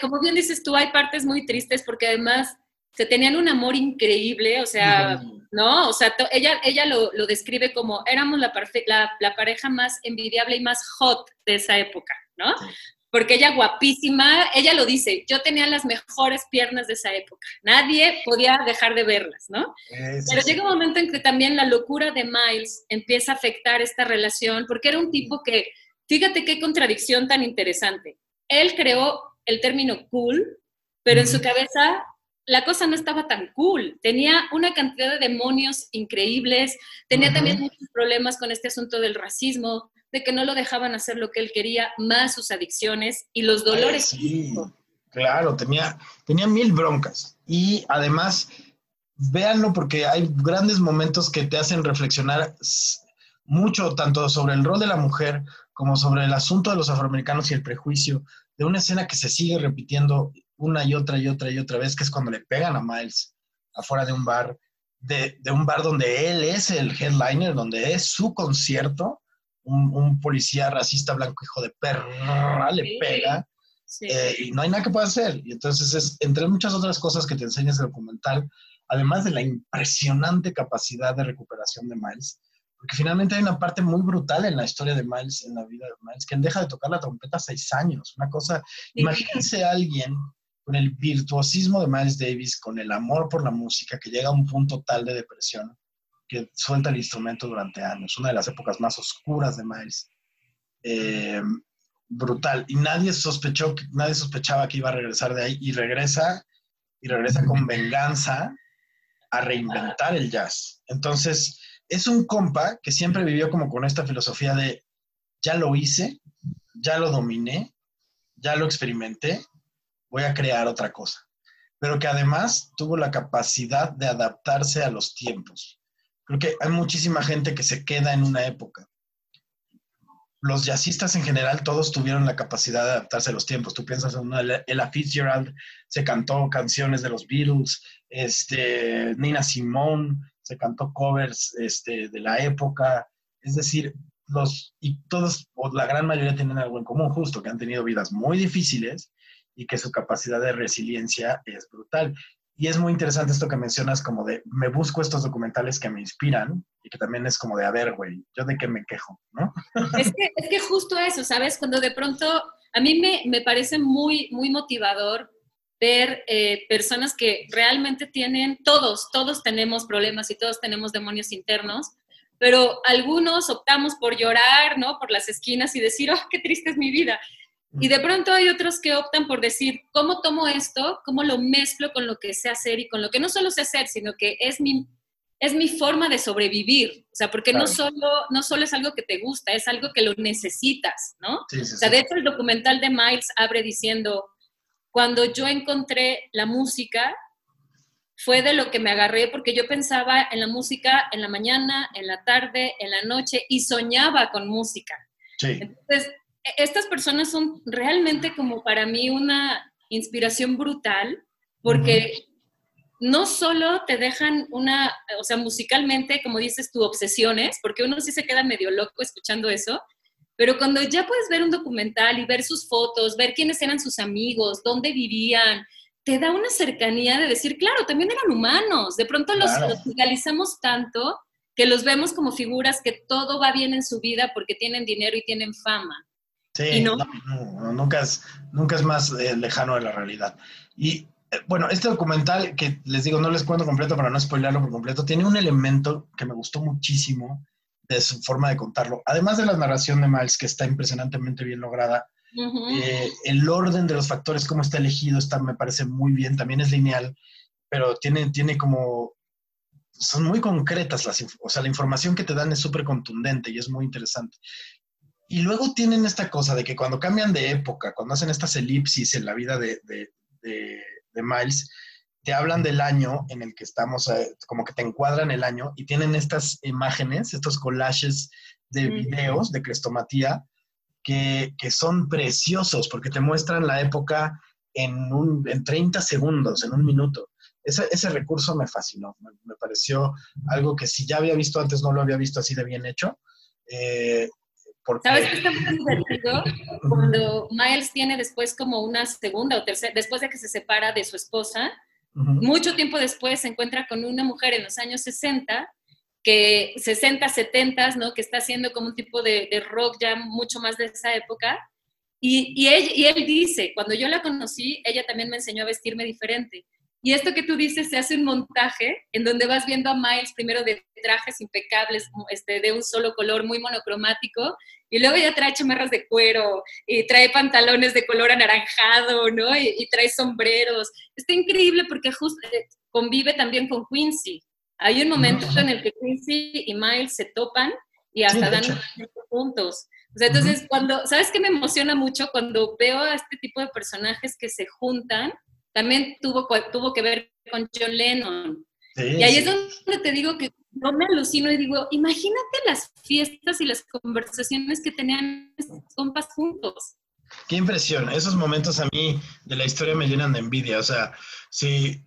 como bien dices tú, hay partes muy tristes porque además se tenían un amor increíble, o sea, ¿no? O sea, ella, ella lo, lo, describe como éramos la, la, la, pareja más envidiable y más hot de esa época, ¿no? Porque ella guapísima, ella lo dice, yo tenía las mejores piernas de esa época, nadie podía dejar de verlas, ¿no? Pero llega un momento en que también la locura de Miles empieza a afectar esta relación, porque era un tipo que, fíjate qué contradicción tan interesante, él creó el término cool, pero en su cabeza la cosa no estaba tan cool. Tenía una cantidad de demonios increíbles, tenía también muchos problemas con este asunto del racismo, de que no lo dejaban hacer lo que él quería, más sus adicciones y los dolores. sí, claro, tenía, tenía mil broncas. Y además, véanlo porque hay grandes momentos que te hacen reflexionar mucho, tanto sobre el rol de la mujer como sobre el asunto de los afroamericanos y el prejuicio, de una escena que se sigue repitiendo una y otra y otra y otra vez, que es cuando le pegan a Miles afuera de un bar, de, de un bar donde él es el headliner, donde es su concierto, un, policía racista blanco hijo de perra le pega eh, y no hay nada que pueda hacer. Y entonces es, entre muchas otras cosas que te enseña ese documental, además de la impresionante capacidad de recuperación de Miles, porque finalmente hay una parte muy brutal en la historia de Miles, en la vida de Miles, que él deja de tocar la trompeta a seis años. Una cosa, imagínense a alguien con el virtuosismo de Miles Davis, con el amor por la música, que llega a un punto tal de depresión, que suelta el instrumento durante años, una de las épocas más oscuras de Miles. Eh, brutal. Y nadie sospechó, nadie sospechaba que iba a regresar de ahí y regresa, y regresa con venganza a reinventar el jazz. Entonces, es un compa que siempre vivió como con esta filosofía de, ya lo hice, ya lo dominé, ya lo experimenté, voy a crear otra cosa. Pero que además tuvo la capacidad de adaptarse a los tiempos. Creo que hay muchísima gente que se queda en una época. Los jazzistas en general, todos tuvieron la capacidad de adaptarse a los tiempos. Tú piensas en una, Ella Fitzgerald, se cantó canciones de los Beatles, este, Nina Simone, se cantó covers este, de la época. Es decir, los, y todos, o la gran mayoría tienen algo en común, justo, que han tenido vidas muy difíciles y que su capacidad de resiliencia es brutal. Y es muy interesante esto que mencionas como de, me busco estos documentales que me inspiran y que también es como de, a ver, güey, yo de qué me quejo, ¿no? Es que, es que justo eso, ¿sabes? Cuando de pronto, a mí me, me parece muy, muy motivador ver eh, personas que realmente tienen, todos, todos tenemos problemas y todos tenemos demonios internos, pero algunos optamos por llorar, ¿no? Por las esquinas y decir, oh, qué triste es mi vida. Y de pronto hay otros que optan por decir, ¿cómo tomo esto? ¿Cómo lo mezclo con lo que sé hacer y con lo que no solo sé hacer, sino que es mi, es mi forma de sobrevivir? O sea, porque no, solo, no solo es algo que te gusta, es algo que lo necesitas, ¿no? o sea, de hecho el documental de Miles abre diciendo, cuando yo encontré la música, fue de lo que me agarré porque yo pensaba en la música en la mañana, en la tarde, en la noche y soñaba con música. Sí. Entonces, estas personas son realmente como para mí una inspiración brutal porque no solo te dejan una, o sea, musicalmente, como dices, tu obsesiones, porque uno sí se queda medio loco escuchando eso, pero cuando ya puedes ver un documental y ver sus fotos, ver quiénes eran sus amigos, dónde vivían, te da una cercanía de decir, claro, también eran humanos. De pronto los, los tanto que los vemos como figuras que todo va bien en su vida porque tienen dinero y tienen fama. Sí, no? nunca, es, nunca es más eh, lejano de la realidad. Y eh, bueno, este documental, que les digo, no les cuento completo para no spoilerlo por completo, tiene un elemento que me gustó muchísimo de su forma de contarlo. Además de la narración de Miles, que está impresionantemente bien lograda, eh, el orden de los factores, cómo está elegido, está, me parece muy bien, también es lineal, pero tiene, tiene como son muy concretas, las, o sea, la información que te dan es súper contundente y es muy interesante. Y luego tienen esta cosa de que cuando cambian de época, cuando hacen estas elipsis en la vida de, de, de, Miles, te hablan del año en el que estamos, eh, como que te encuadran el año y tienen estas imágenes, estos collages de videos de crestomatía que, que, son preciosos porque te muestran la época en, un, en 30 segundos, en un minuto. Ese, ese recurso me fascinó, me, pareció algo que si ya había visto antes, no lo había visto así de bien hecho. Eh, ¿Sabes qué está muy divertido? Cuando Miles tiene después como una segunda o tercera, después de que se separa de su esposa, mucho tiempo después se encuentra con una mujer en los años 60, que 60, 70, ¿no? Que está haciendo como un tipo de, de rock ya mucho más de esa época. Y, y, él, y él dice, cuando yo la conocí, ella también me enseñó a vestirme diferente. Y esto que tú dices, se hace un montaje en donde vas viendo a Miles primero de trajes impecables, este, de un solo color, muy monocromático, y luego ya trae chamarras de cuero, y trae pantalones de color anaranjado, ¿no? Y, trae sombreros. Está increíble porque justo eh, convive también con Quincy. Hay un momento en el que Quincy y Miles se topan y hasta dan puntos. O sea, entonces, cuando, ¿sabes qué me emociona mucho? Cuando veo a este tipo de personajes que se juntan, también tuvo, tuvo que ver con John Lennon. y ahí es donde te digo que no me alucino y digo, imagínate las fiestas y las conversaciones que tenían estos compas juntos. Qué impresión. Esos momentos a mí de la historia me llenan de envidia. O sea, sí,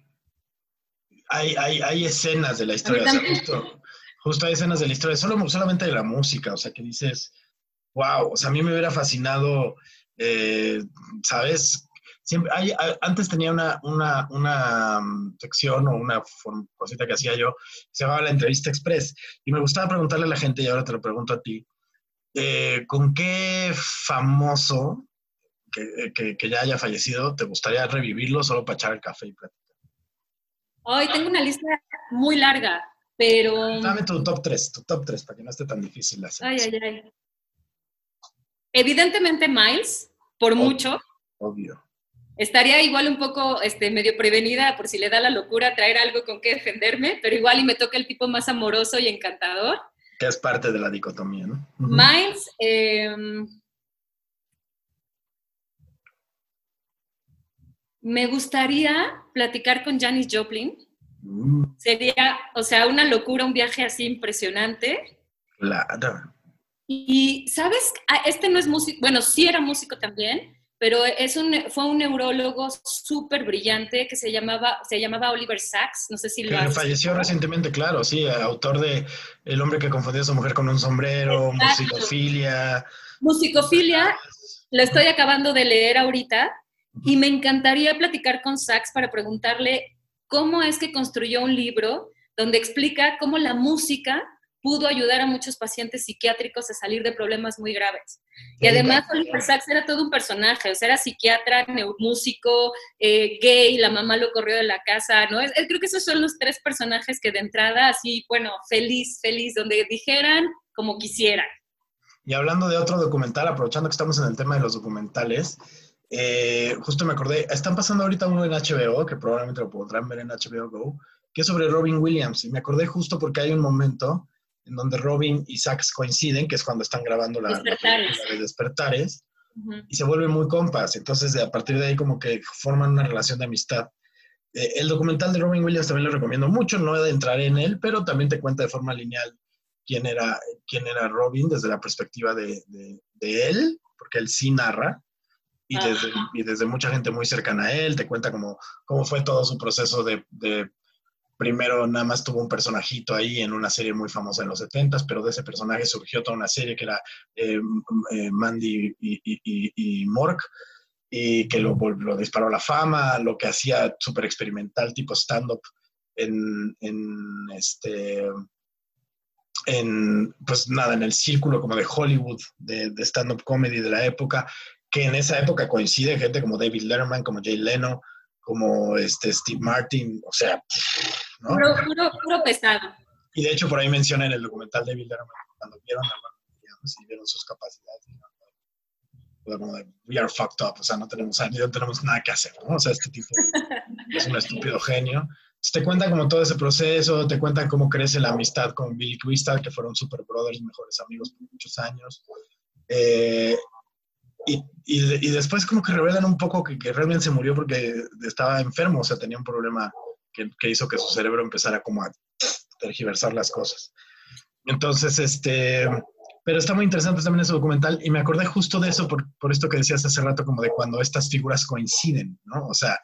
hay, hay, hay escenas de la historia. justo, justo, hay escenas de la historia, solo, solamente de la música. O sea, que dices, wow. O sea, a mí me hubiera fascinado, eh, ¿sabes? Siempre, hay, antes tenía una, una, una, mm, sección o una cosita que hacía yo, se llamaba la entrevista express, y me gustaba preguntarle a la gente, y ahora te lo pregunto a ti, eh, ¿con qué famoso que, que, que, ya haya fallecido te gustaría revivirlo solo para echar el café y platicar? Hoy tengo una lista muy larga, pero... Dame tu top 3, tu top 3, para que no esté tan difícil hacer. Ay, ay, ay. Evidentemente Miles, por mucho. Obvio. Estaría igual un poco este, medio prevenida por si le da la locura traer algo con que defenderme, pero igual y me toca el tipo más amoroso y encantador. Que es parte de la dicotomía, ¿no? Miles, em, me gustaría platicar con Janis Joplin. Mm. Sería, o sea, una locura, un viaje así impresionante. Claro. Y, ¿sabes? Ah, este no es músico, bueno, sí era músico también, pero es un, fue un neurólogo súper brillante que se llamaba, se llamaba Oliver Sacks, no sé si lo Que falleció recientemente, claro, sí, autor de El hombre que confundió a su mujer con un sombrero, musicofilia. Musicofilia, lo estoy acabando de leer ahorita y me encantaría platicar con Sacks para preguntarle cómo es que construyó un libro donde explica cómo la música pudo ayudar a muchos pacientes psiquiátricos a salir de problemas muy graves. Y además Oliver Sacks era todo un personaje, o sea, era psiquiatra, músico, eh, gay, la mamá lo corrió de la casa, ¿no? creo que esos son los tres personajes que de entrada, así, bueno, feliz, feliz, donde dijeran como quisieran. Y hablando de otro documental, aprovechando que estamos en el tema de los documentales, eh, justo me acordé, están pasando ahorita uno en HBO, que probablemente lo podrán ver en HBO Go, que es sobre Robin Williams. Y me acordé justo porque hay un momento en donde Robin y Sax coinciden, que es cuando están grabando la, Despertares, de Despertares y se vuelven muy compas. Entonces, a partir de ahí, como que forman una relación de amistad. Eh, el documental de Robin Williams también lo recomiendo mucho, no he de entrar en él, pero también te cuenta de forma lineal quién era, quién era Robin desde la perspectiva de, de, él, porque él sí narra, y desde, y desde, mucha gente muy cercana a él, te cuenta cómo, cómo fue todo su proceso de, de primero nada más tuvo un personajito ahí en una serie muy famosa en los 70 pero de ese personaje surgió toda una serie que era eh, eh, Mandy y, Mork, y que lo, disparó a la fama, lo que hacía súper experimental, tipo stand-up en, este en, pues nada, en el círculo como de Hollywood, de stand-up comedy de la época, que en esa época coincide gente como David Letterman, como Jay Leno, como este Steve Martin, o sea, ¿no? Puro, pesado. Y de hecho por ahí menciona en el documental de Bill cuando vieron a y vieron sus capacidades, como de, we are fucked up, o sea, no tenemos, no tenemos nada que hacer, ¿no? O sea, este tipo [laughs] es un estúpido genio. te cuenta como todo ese proceso, te cuenta cómo crece la amistad con Billy Crystal, que fueron super brothers, mejores amigos por muchos años. Eh, y, y, después como que revelan un poco que, que, realmente se murió porque estaba enfermo, o sea, tenía un problema que, hizo que su cerebro empezara como a tergiversar las cosas. Entonces, este, pero está muy interesante también ese documental y me acordé justo de eso por, por esto que decías hace rato, como de cuando estas figuras coinciden, ¿no? O sea,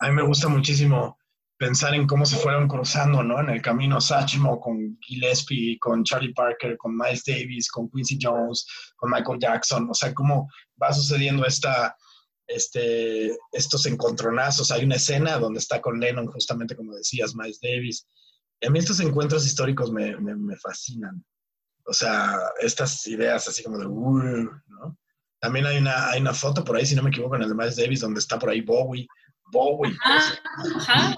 a mí me gusta muchísimo pensar en cómo se fueron cruzando, ¿no? En el camino Satchmo con Gillespie, con Charlie Parker, con Miles Davis, con Quincy Jones, con Michael Jackson, o sea, cómo va sucediendo esta, este, estos encontronazos. Hay una escena donde está con Lennon, justamente como decías, Miles Davis. Y a mí estos encuentros históricos me, me, fascinan. O sea, estas ideas así como de, ¿no? También hay una, hay una foto por ahí, si no me equivoco, en el de Miles Davis, donde está por ahí Bowie. Bowie. Ajá,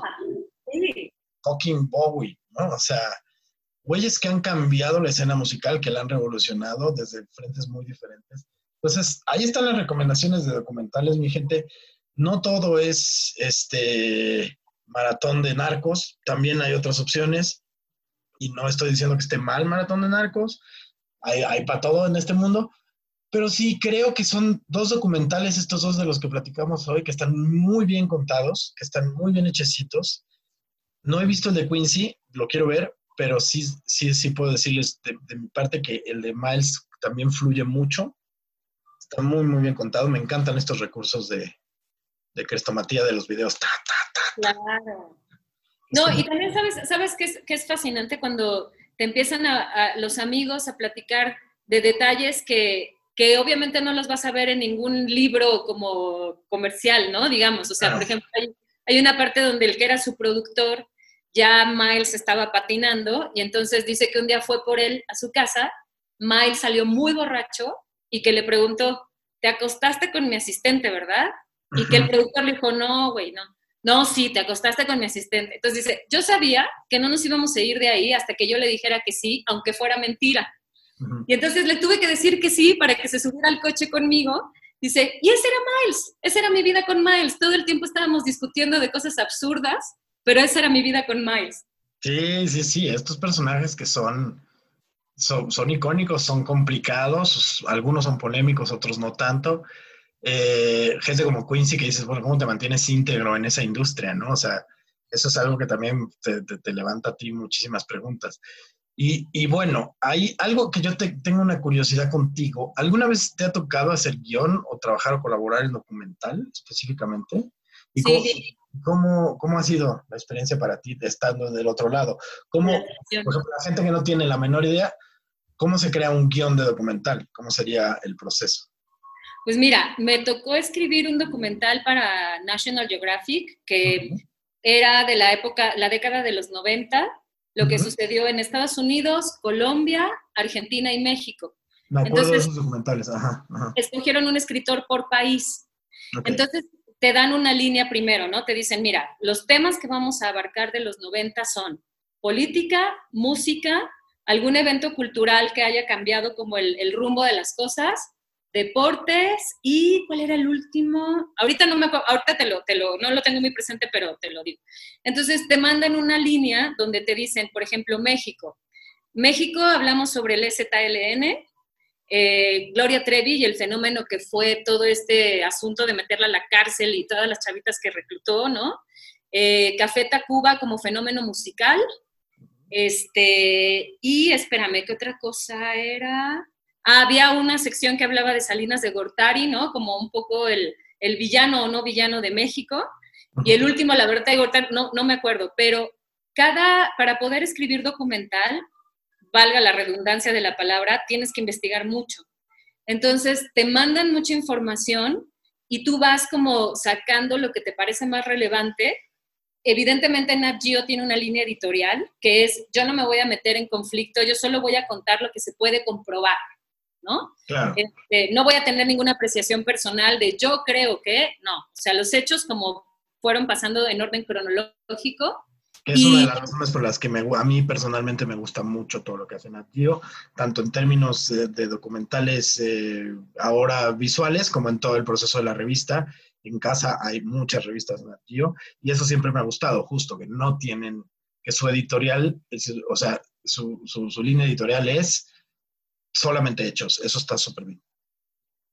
fucking Bowie, ¿no? O sea, güeyes que han cambiado la escena musical, que la han revolucionado desde frentes muy diferentes. Entonces, ahí están las recomendaciones de documentales, mi gente. No todo es este maratón de narcos, también hay otras opciones. Y no estoy diciendo que esté mal maratón de narcos, hay, hay para todo en este mundo, pero sí creo que son dos documentales, estos dos de los que platicamos hoy, que están muy bien contados, que están muy bien hechecitos no he visto el de Quincy, lo quiero ver, pero sí, sí, sí puedo decirles de, mi parte que el de Miles también fluye mucho. Está muy, muy bien contado. Me encantan estos recursos de, de crestomatía de los videos. claro. No, y también sabes, sabes que es, que es fascinante cuando te empiezan a, los amigos a platicar de detalles que, que obviamente no los vas a ver en ningún libro como comercial, ¿no? Digamos, o sea, por ejemplo, hay, hay, una parte donde el que era su productor ya Miles estaba patinando y entonces dice que un día fue por él a su casa, Miles salió muy borracho y que le preguntó, te acostaste con mi asistente, ¿verdad? Y que el productor le dijo, no, güey, no. No, sí, te acostaste con mi asistente. Entonces dice, yo sabía que no nos íbamos a ir de ahí hasta que yo le dijera que sí, aunque fuera mentira. Y entonces le tuve que decir que sí para que se subiera al coche conmigo. Dice, y ese era Miles, esa era mi vida con Miles. Todo el tiempo estábamos discutiendo de cosas absurdas pero esa era mi vida con Miles. Sí, sí, sí, estos personajes que son, son, icónicos, son complicados, algunos son polémicos, otros no tanto. Eh, gente como Quincy que dices, bueno, ¿cómo te mantienes íntegro en esa industria, no? O sea, eso es algo que también te, levanta a ti muchísimas preguntas. Y, bueno, hay algo que yo te, tengo una curiosidad contigo. ¿Alguna vez te ha tocado hacer guion o trabajar o colaborar en documental específicamente? ¿Y sí. ¿Cómo, ¿Cómo ha sido la experiencia para ti de estando del otro lado? ¿Cómo, por ejemplo, la gente que no tiene la menor idea, cómo se crea un guion de documental? ¿Cómo sería el proceso? Pues mira, me tocó escribir un documental para National Geographic que era de la época, la década de los 90, lo que sucedió en Estados Unidos, Colombia, Argentina y México. Me acuerdo Entonces, de esos documentales, ajá, Escogieron un escritor por país. Entonces, te dan una línea primero, ¿no? Te dicen, mira, los temas que vamos a abarcar de los 90 son política, música, algún evento cultural que haya cambiado como el, rumbo de las cosas, deportes y ¿cuál era el último? Ahorita no me ahorita te lo, te lo, no lo tengo muy presente, pero te lo digo. Entonces te mandan una línea donde te dicen, por ejemplo, México. México hablamos sobre el ZLN, eh, Gloria Trevi y el fenómeno que fue todo este asunto de meterla a la cárcel y todas las chavitas que reclutó, ¿no? Eh, Café Tacuba como fenómeno musical. Este, y espérame, ¿qué otra cosa era? Ah, había una sección que hablaba de Salinas de Gortari, ¿no? Como un poco el, villano o no villano de México. Y el último, la verdad de Gortari, no, no me acuerdo, pero cada, para poder escribir documental, valga la redundancia de la palabra, tienes que investigar mucho. Entonces, te mandan mucha información y tú vas como sacando lo que te parece más relevante. Evidentemente, Nat Geo tiene una línea editorial que es, yo no me voy a meter en conflicto, yo solo voy a contar lo que se puede comprobar, ¿no? Claro. Este, no voy a tener ninguna apreciación personal de yo creo que, no. O sea, los hechos como fueron pasando en orden cronológico, es una de las razones por las que me, a mí personalmente me gusta mucho todo lo que hace Nat tanto en términos de, documentales eh, ahora visuales como en todo el proceso de la revista en casa hay muchas revistas Nat Geo y eso siempre me ha gustado, justo que no tienen, que su editorial, o sea, su, su, línea editorial es solamente hechos, eso está súper bien.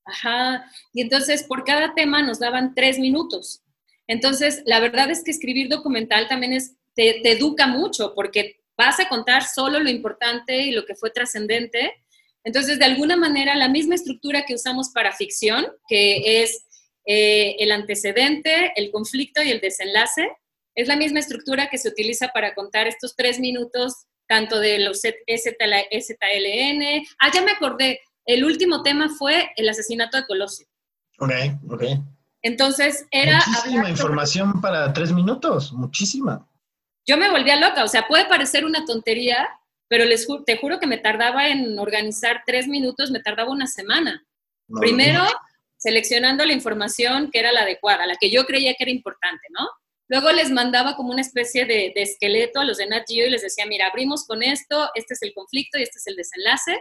Ajá, y entonces por cada tema nos daban tres minutos. Entonces, la verdad es que escribir documental también es, te, te educa mucho porque vas a contar solo lo importante y lo que fue trascendente. Entonces, de alguna manera, la misma estructura que usamos para ficción, que es eh, el antecedente, el conflicto y el desenlace, es la misma estructura que se utiliza para contar estos tres minutos, tanto de los STLN. Ah, ya me acordé, el último tema fue el asesinato de Colosio. Ok, ok. Entonces, era... Muchísima información para tres minutos, muchísima yo me volvía loca, o sea, puede parecer una tontería, pero les te juro que me tardaba en organizar tres minutos, me tardaba una semana. Primero, seleccionando la información que era la adecuada, la que yo creía que era importante, ¿no? Luego les mandaba como una especie de, esqueleto a los de Nat Geo y les decía, mira, abrimos con esto, este es el conflicto y este es el desenlace.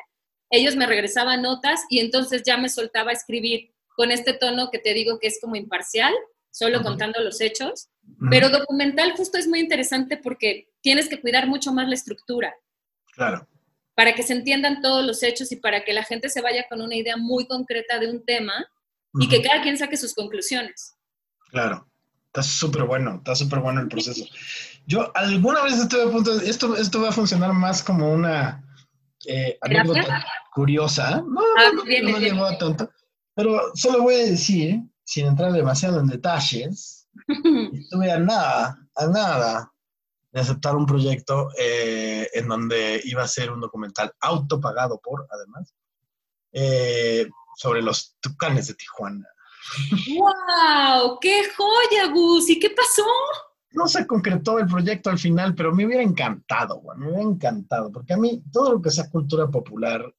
Ellos me regresaban notas y entonces ya me soltaba a escribir con este tono que te digo que es como imparcial, solo contando los hechos. Pero documental justo es muy interesante porque tienes que cuidar mucho más la estructura. Claro. Para que se entiendan todos los hechos y para que la gente se vaya con una idea muy concreta de un tema y que cada quien saque sus conclusiones. Claro. Está súper bueno, está súper bueno el proceso. Yo alguna vez estuve a punto de, esto, esto va a funcionar más como una eh, anécdota curiosa. No, ah, no, no, llegó a tanto. Pero solo voy a decir, sin entrar demasiado en detalles, [laughs] Estuve a nada, a nada de aceptar un proyecto eh, en donde iba a ser un documental autopagado por, además, eh, sobre los tucanes de Tijuana. ¡Wow! ¡Qué joya, Gus! ¿Y qué pasó? No se concretó el proyecto al final, pero me hubiera encantado, me hubiera encantado, porque a mí todo lo que sea cultura popular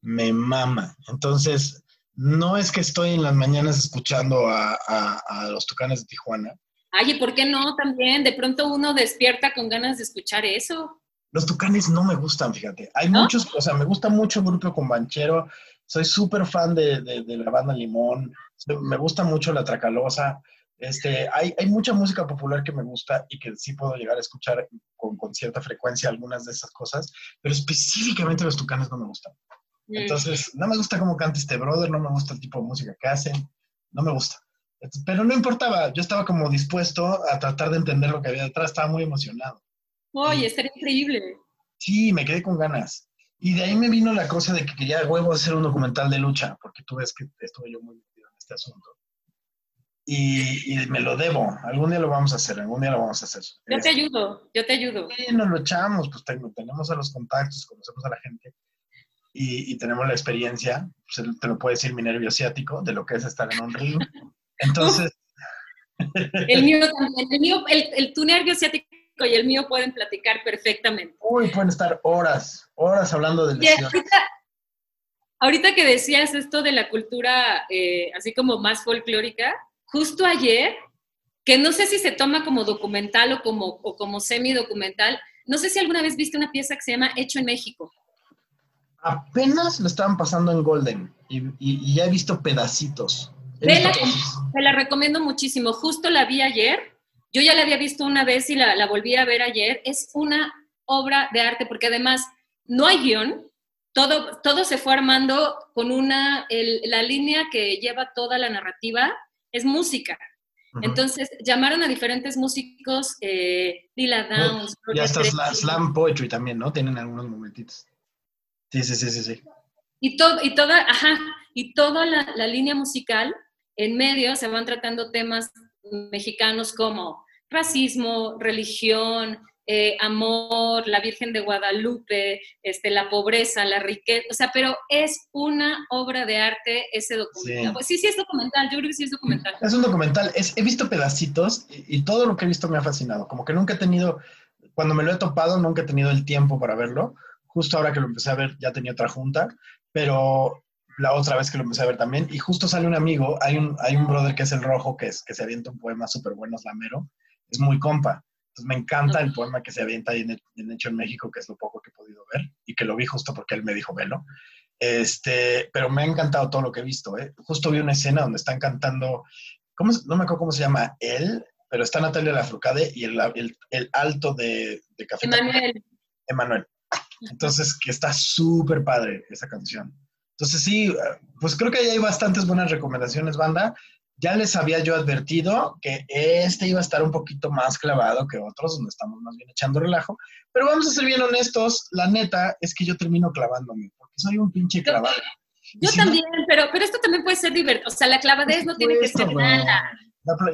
me mama. Entonces, no es que estoy en las mañanas escuchando a, los tucanes de Tijuana. Ay, ¿y por qué no también? De pronto uno despierta con ganas de escuchar eso. Los tucanes no me gustan, fíjate. Hay muchos, o sea, me gusta mucho el grupo Combanchero. Soy súper fan de, la banda Limón. Me gusta mucho la Tracalosa. Este, hay, hay, mucha música popular que me gusta y que sí puedo llegar a escuchar con, con cierta frecuencia algunas de esas cosas, pero específicamente los tucanes no me gustan. Entonces, no me gusta cómo canta este brother, no me gusta el tipo de música que hacen, no me gusta. Pero no importaba, yo estaba como dispuesto a tratar de entender lo que había detrás, estaba muy emocionado. Oye, estaría increíble. Sí, me quedé con ganas. Y de ahí me vino la cosa de que quería huevo hacer un documental de lucha, porque tú ves que estuve yo muy metido en este asunto. Y, me lo debo. Algún día lo vamos a hacer, algún día lo vamos a hacer. Yo te ayudo, yo te ayudo. Sí, nos lo echamos, pues tenemos a los contactos, conocemos a la gente y, tenemos la experiencia, te lo puede decir mi nervio asiático, de lo que es estar en un ring. Entonces... [laughs] el mío también, el mío, el, tu nervio asiático y el mío pueden platicar perfectamente. Uy, pueden estar horas, horas hablando de lesiones. Ahorita, que decías esto de la cultura eh, así como más folclórica, justo ayer, que no sé si se toma como documental o como, o como semi-documental, no sé si alguna vez viste una pieza que se llama Hecho en México. Apenas lo estaban pasando en Golden y, ya he visto pedacitos. te la recomiendo muchísimo. Justo la vi ayer. Yo ya la había visto una vez y la, volví a ver ayer. Es una obra de arte porque además no hay guion. Todo, todo se fue armando con una, la línea que lleva toda la narrativa es música. Entonces llamaron a diferentes músicos, eh, Lila Downs. y hasta slam poetry también, ¿no? Tienen algunos momentitos. Sí, sí, sí, sí, sí. Y, todo, y toda, ajá, y toda la, línea musical, en medio se van tratando temas mexicanos como racismo, religión, eh, amor, la Virgen de Guadalupe, este, la pobreza, la riqueza, o sea, pero es una obra de arte ese documental. Sí. Pues sí, sí es documental, yo creo que sí es documental. Es un documental, he visto pedacitos y, y, todo lo que he visto me ha fascinado, como que nunca he tenido, cuando me lo he topado, nunca he tenido el tiempo para verlo, Justo ahora que lo empecé a ver ya tenía otra junta, pero la otra vez que lo empecé a ver también, y justo sale un amigo, hay un, hay un brother que es el rojo, que, es, que se avienta un poema súper bueno, es Lamero, es muy compa. Entonces me encanta el poema que se avienta ahí en, Hecho en México, que es lo poco que he podido ver, y que lo vi justo porque él me dijo, velo. Este, pero me ha encantado todo lo que he visto. ¿eh? Justo vi una escena donde están cantando ¿cómo, no me acuerdo cómo se llama él, pero está Natalia Lafourcade y el, el, el alto de, de Café Emanuel. Emanuel. Entonces, que está súper padre esa canción. Entonces, sí, pues creo que ahí hay bastantes buenas recomendaciones, banda. Ya les había yo advertido que este iba a estar un poquito más clavado que otros, donde estamos más bien echando relajo. Pero vamos a ser bien honestos, la neta es que yo termino clavándome, porque soy un pinche clavado. Yo también, pero, pero esto también puede ser divertido. O sea, la clavadez no tiene que ser nada.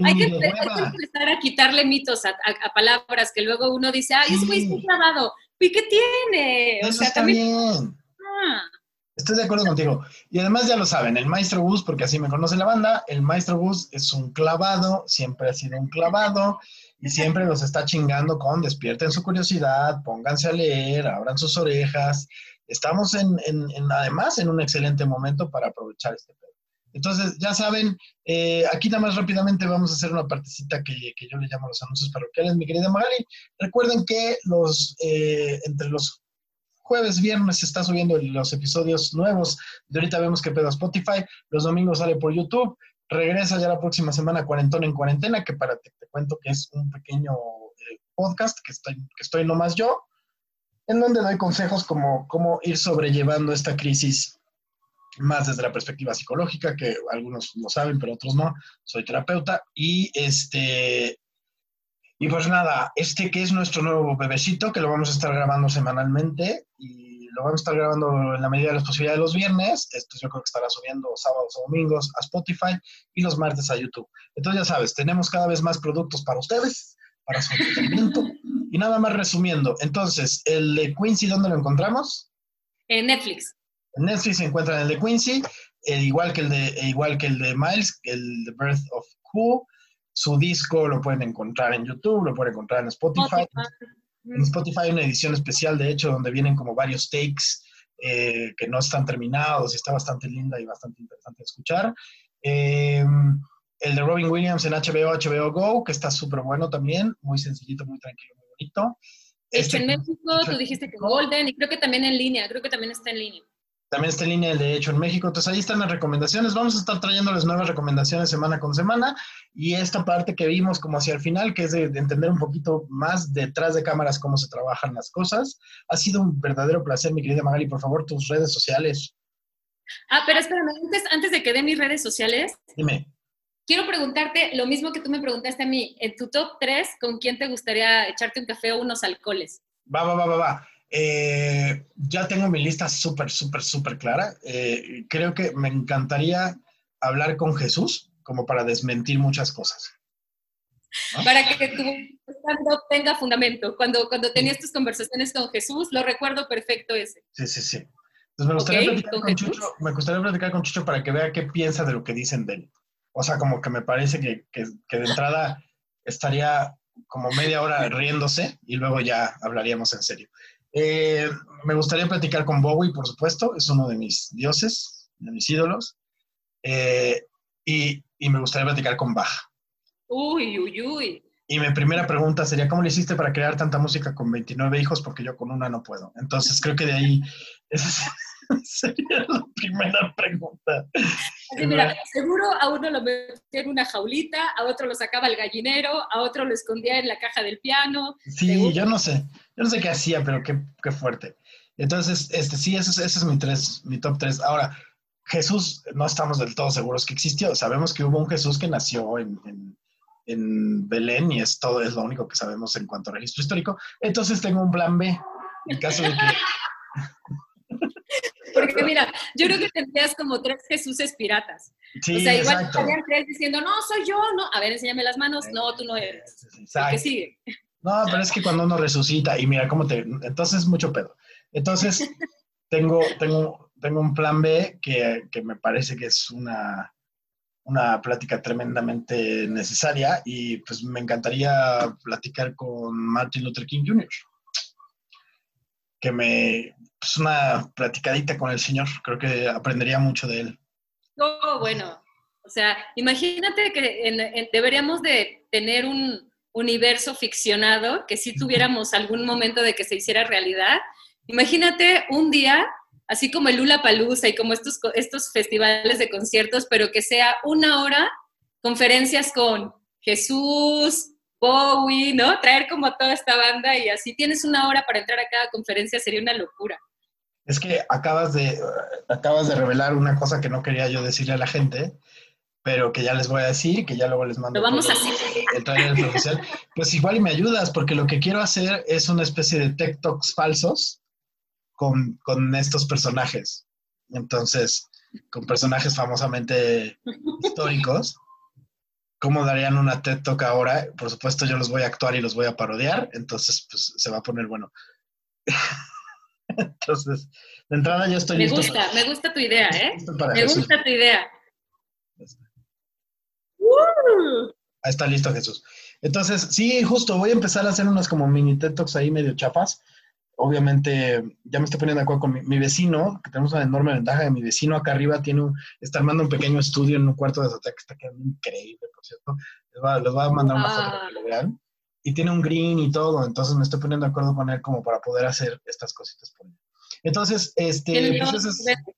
Hay que, empezar a quitarle mitos a, palabras que luego uno dice, ay, es muy clavado. ¿Y qué tiene? o sea, también. Ah. Estoy de acuerdo contigo. Y además ya lo saben, el Maestro Bus, porque así me conoce la banda, el Maestro Bus es un clavado, siempre ha sido un clavado y siempre los está chingando con despierten su curiosidad, pónganse a leer, abran sus orejas. Estamos en, además en un excelente momento para aprovechar este pedo. Entonces, ya saben, eh, aquí nada más rápidamente vamos a hacer una partecita que, yo le llamo los anuncios parroquiales, mi querida Magali. Recuerden que los, eh, entre los jueves, viernes se está subiendo los episodios nuevos. De ahorita vemos que pedo Spotify, los domingos sale por YouTube, regresa ya la próxima semana Cuarentón en Cuarentena, que para te, te cuento que es un pequeño eh, podcast que estoy, que estoy nomás yo, en donde doy consejos como cómo ir sobrellevando esta crisis más desde la perspectiva psicológica, que algunos lo saben, pero otros no. Soy terapeuta y este y pues nada, este que es nuestro nuevo bebecito, que lo vamos a estar grabando semanalmente y lo vamos a estar grabando en la medida de las posibilidades los viernes. Esto yo creo que estará subiendo sábados o domingos a Spotify y los martes a YouTube. Entonces ya sabes, tenemos cada vez más productos para ustedes, para su entretenimiento. y nada más resumiendo, entonces, el de Quincy, ¿dónde lo encontramos? En Netflix. En Netflix se encuentra el de Quincy, eh, igual, que el de, igual que el de Miles, el de Birth of Cool. Su disco lo pueden encontrar en YouTube, lo pueden encontrar en Spotify. En Spotify hay una edición especial, de hecho, donde vienen como varios takes eh, que no están terminados y está bastante linda y bastante interesante de escuchar. Em, el de Robin Williams en HBO, HBO Go, que está súper bueno también, muy sencillito, muy tranquilo, muy bonito. Este, en México tú dijiste que Golden y creo que también en línea, creo que también está en línea. También está en línea el de hecho en México. Entonces ahí están las recomendaciones. Vamos a estar trayéndoles nuevas recomendaciones semana con semana. Y esta parte que vimos como hacia el final, que es de, entender un poquito más detrás de cámaras cómo se trabajan las cosas. Ha sido un verdadero placer, mi querida Magali. Por favor, tus redes sociales. Ah, pero espérame, antes, antes de que dé mis redes sociales. Dime. Quiero preguntarte lo mismo que tú me preguntaste a mí. En tu top 3, ¿con quién te gustaría echarte un café o unos alcoholes? Va, va, va, va, va. Eh, ya tengo mi lista súper, súper, súper clara. Eh, creo que me encantaría hablar con Jesús como para desmentir muchas cosas. Para que tu stand tenga fundamento. Cuando, cuando tenías tus conversaciones con Jesús, lo recuerdo perfecto ese. Sí, sí, sí. Entonces me gustaría, platicar con, Chucho, me gustaría platicar con Chucho para que vea qué piensa de lo que dicen de él. O sea, como que me parece que, que, que de entrada estaría como media hora riéndose y luego ya hablaríamos en serio. Eh, me gustaría platicar con Bowie, por supuesto, es uno de mis dioses, de mis ídolos. Eh, y, y, me gustaría platicar con Bach. Uy, uy, uy. Y mi primera pregunta sería, ¿cómo le hiciste para crear tanta música con 29 hijos? Porque yo con una no puedo. Entonces creo que de ahí [laughs] sería la primera pregunta. Mira, seguro a uno lo metía en una jaulita, a otro lo sacaba al gallinero, a otro lo escondía en la caja del piano. Sí, yo no sé, yo no sé qué hacía, pero qué, qué fuerte. Entonces, este, sí, ese, ese es mi, tres, mi top 3. Ahora, Jesús, no estamos del todo seguros que existió. Sabemos que hubo un Jesús que nació en, en, en Belén y es todo, es lo único que sabemos en cuanto a registro histórico. Entonces tengo un plan B. En caso de que [laughs] porque mira, yo creo que tendrías como tres Jesuses piratas. Sí, o sea, igual estarían tres diciendo, no, soy yo, no, a ver, enséñame las manos, no, tú no eres. Exacto. sigue. No, pero es que cuando uno resucita y mira cómo te... Entonces es mucho pedo. Entonces, tengo, tengo, tengo un plan B que, que me parece que es una, una plática tremendamente necesaria y pues me encantaría platicar con Martin Luther King Jr. Que me, pues una platicadita con el Señor. Creo que aprendería mucho de él. Oh, bueno. O sea, imagínate que deberíamos de tener un universo ficcionado que si tuviéramos algún momento de que se hiciera realidad. Imagínate un día, así como el Lula Palusa y como estos, estos festivales de conciertos, pero que sea una hora conferencias con Jesús, Bowie, ¿no? Traer como toda esta banda y así tienes una hora para entrar a cada conferencia sería una locura. Es que acabas de, acabas de revelar una cosa que no quería yo decirle a la gente, pero que ya les voy a decir, que ya luego les mando. Lo vamos a hacer. El Pues igual y me ayudas, porque lo que quiero hacer es una especie de talks falsos con, con estos personajes. Entonces, con personajes famosamente históricos. ¿Cómo darían una TED Talk ahora? Por supuesto, yo los voy a actuar y los voy a parodiar, entonces pues se va a poner bueno. [laughs] entonces, de entrada yo estoy me gusta, me gusta tu idea, ¿eh? Me gusta tu idea. Ahí está listo Jesús. Entonces, sí, justo, voy a empezar a hacer unas como mini TED Talks ahí medio chapas. Obviamente, ya me estoy poniendo de acuerdo con mi, vecino, que tenemos una enorme ventaja de mi vecino acá arriba tiene un, está armando un pequeño estudio en un cuarto de azotea que está quedando increíble, por cierto. Les voy a mandar una foto para que lo vean. Y tiene un green y todo, entonces me estoy poniendo de acuerdo con él como para poder hacer estas cositas por él. Entonces, este... Pues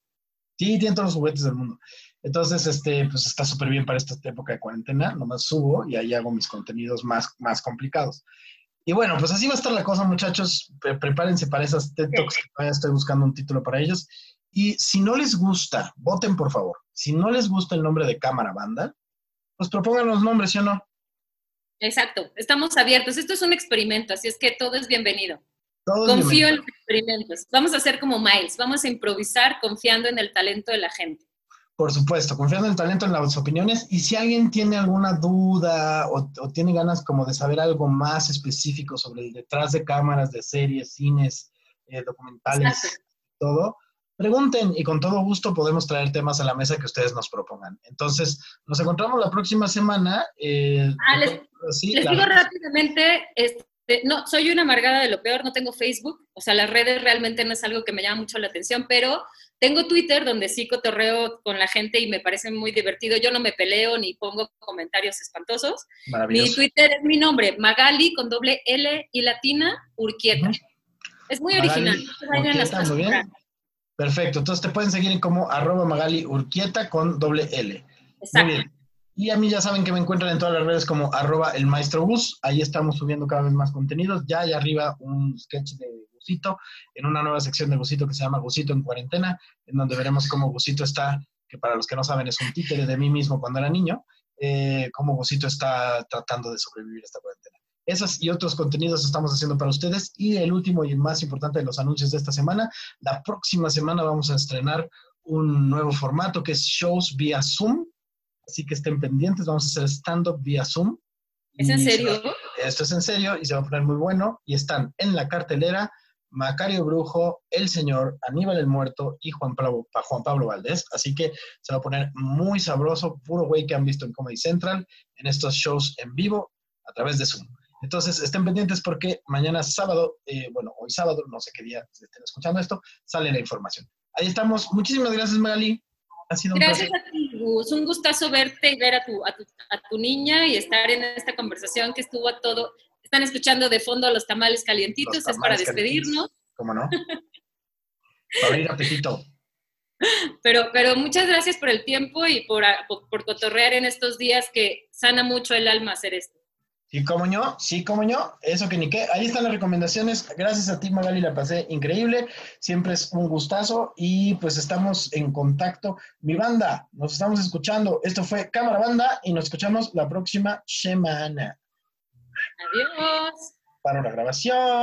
sí, tiene todos los juguetes del mundo. Entonces, este, pues está súper bien para esta época de cuarentena, nomás subo y ahí hago mis contenidos más, más complicados. Y bueno, pues así va a estar la cosa, muchachos. prepárense para esas TED Talks que todavía estoy buscando un título para ellos. Y si no les gusta, voten por favor. Si no les gusta el nombre de Cámara Banda, pues propongan los nombres, ¿sí o no? Exacto, estamos abiertos. Esto es un experimento, así es que todo es bienvenido. Confío en los experimentos. Vamos a hacer como Miles, vamos a improvisar confiando en el talento de la gente. Por supuesto, confiando en el talento, en las opiniones. Y si alguien tiene alguna duda o, tiene ganas como de saber algo más específico sobre el detrás de cámaras, de series, cines, eh, documentales, todo, pregunten y con todo gusto podemos traer temas a la mesa que ustedes nos propongan. Entonces, nos encontramos la próxima semana. Eh, ah, les, digo rápidamente, este, no, soy una amargada de lo peor, no tengo Facebook, o sea, las redes realmente no es algo que me llama mucho la atención, pero tengo Twitter donde sí cotorreo con la gente y me parece muy divertido. Yo no me peleo ni pongo comentarios espantosos. Mi Twitter es mi nombre, Magali con doble L y latina Urquieta. Es muy original. Perfecto, entonces te pueden seguir como arroba Magali Urquieta con doble L. Exacto. Y a mí ya saben que me encuentran en todas las redes como arroba el maestro bus. Ahí estamos subiendo cada vez más contenidos. Ya hay arriba un sketch de Gusito en una nueva sección de Gusito que se llama Gusito en cuarentena, en donde veremos cómo Gusito está, que para los que no saben es un títere de mí mismo cuando era niño, eh, cómo Gusito está tratando de sobrevivir esta cuarentena. Esos y otros contenidos estamos haciendo para ustedes. Y el último y el más importante de los anuncios de esta semana, la próxima semana vamos a estrenar un nuevo formato que es shows vía Zoom Así que estén pendientes, vamos a hacer stand-up vía Zoom. ¿Es en serio? esto es en serio y se va a poner muy bueno. Y están en la cartelera Macario Brujo, El Señor, Aníbal el Muerto y Juan Pablo, Juan Pablo Valdés. Así que se va a poner muy sabroso, puro güey que han visto en Comedy Central, en estos shows en vivo a través de Zoom. Entonces, estén pendientes porque mañana sábado, eh, bueno, hoy sábado, no sé qué día estén escuchando esto, sale la información. Ahí estamos. Muchísimas gracias, Magali. Gracias a ti, Gus. Un gustazo verte y ver a tu, a, tu, niña y estar en esta conversación que estuvo a todo. Están escuchando de fondo los tamales calientitos, es para despedirnos. ¿Cómo no? para ir apetito. Pero, pero muchas gracias por el tiempo y por, por cotorrear en estos días que sana mucho el alma hacer esto. Sí, como yo, sí, como yo, eso que ni qué. Ahí están las recomendaciones. Gracias a ti, Magali, la pasé increíble. Siempre es un gustazo y pues estamos en contacto. Mi banda, nos estamos escuchando. Esto fue Cámara Banda y nos escuchamos la próxima semana. Adiós. Para la grabación.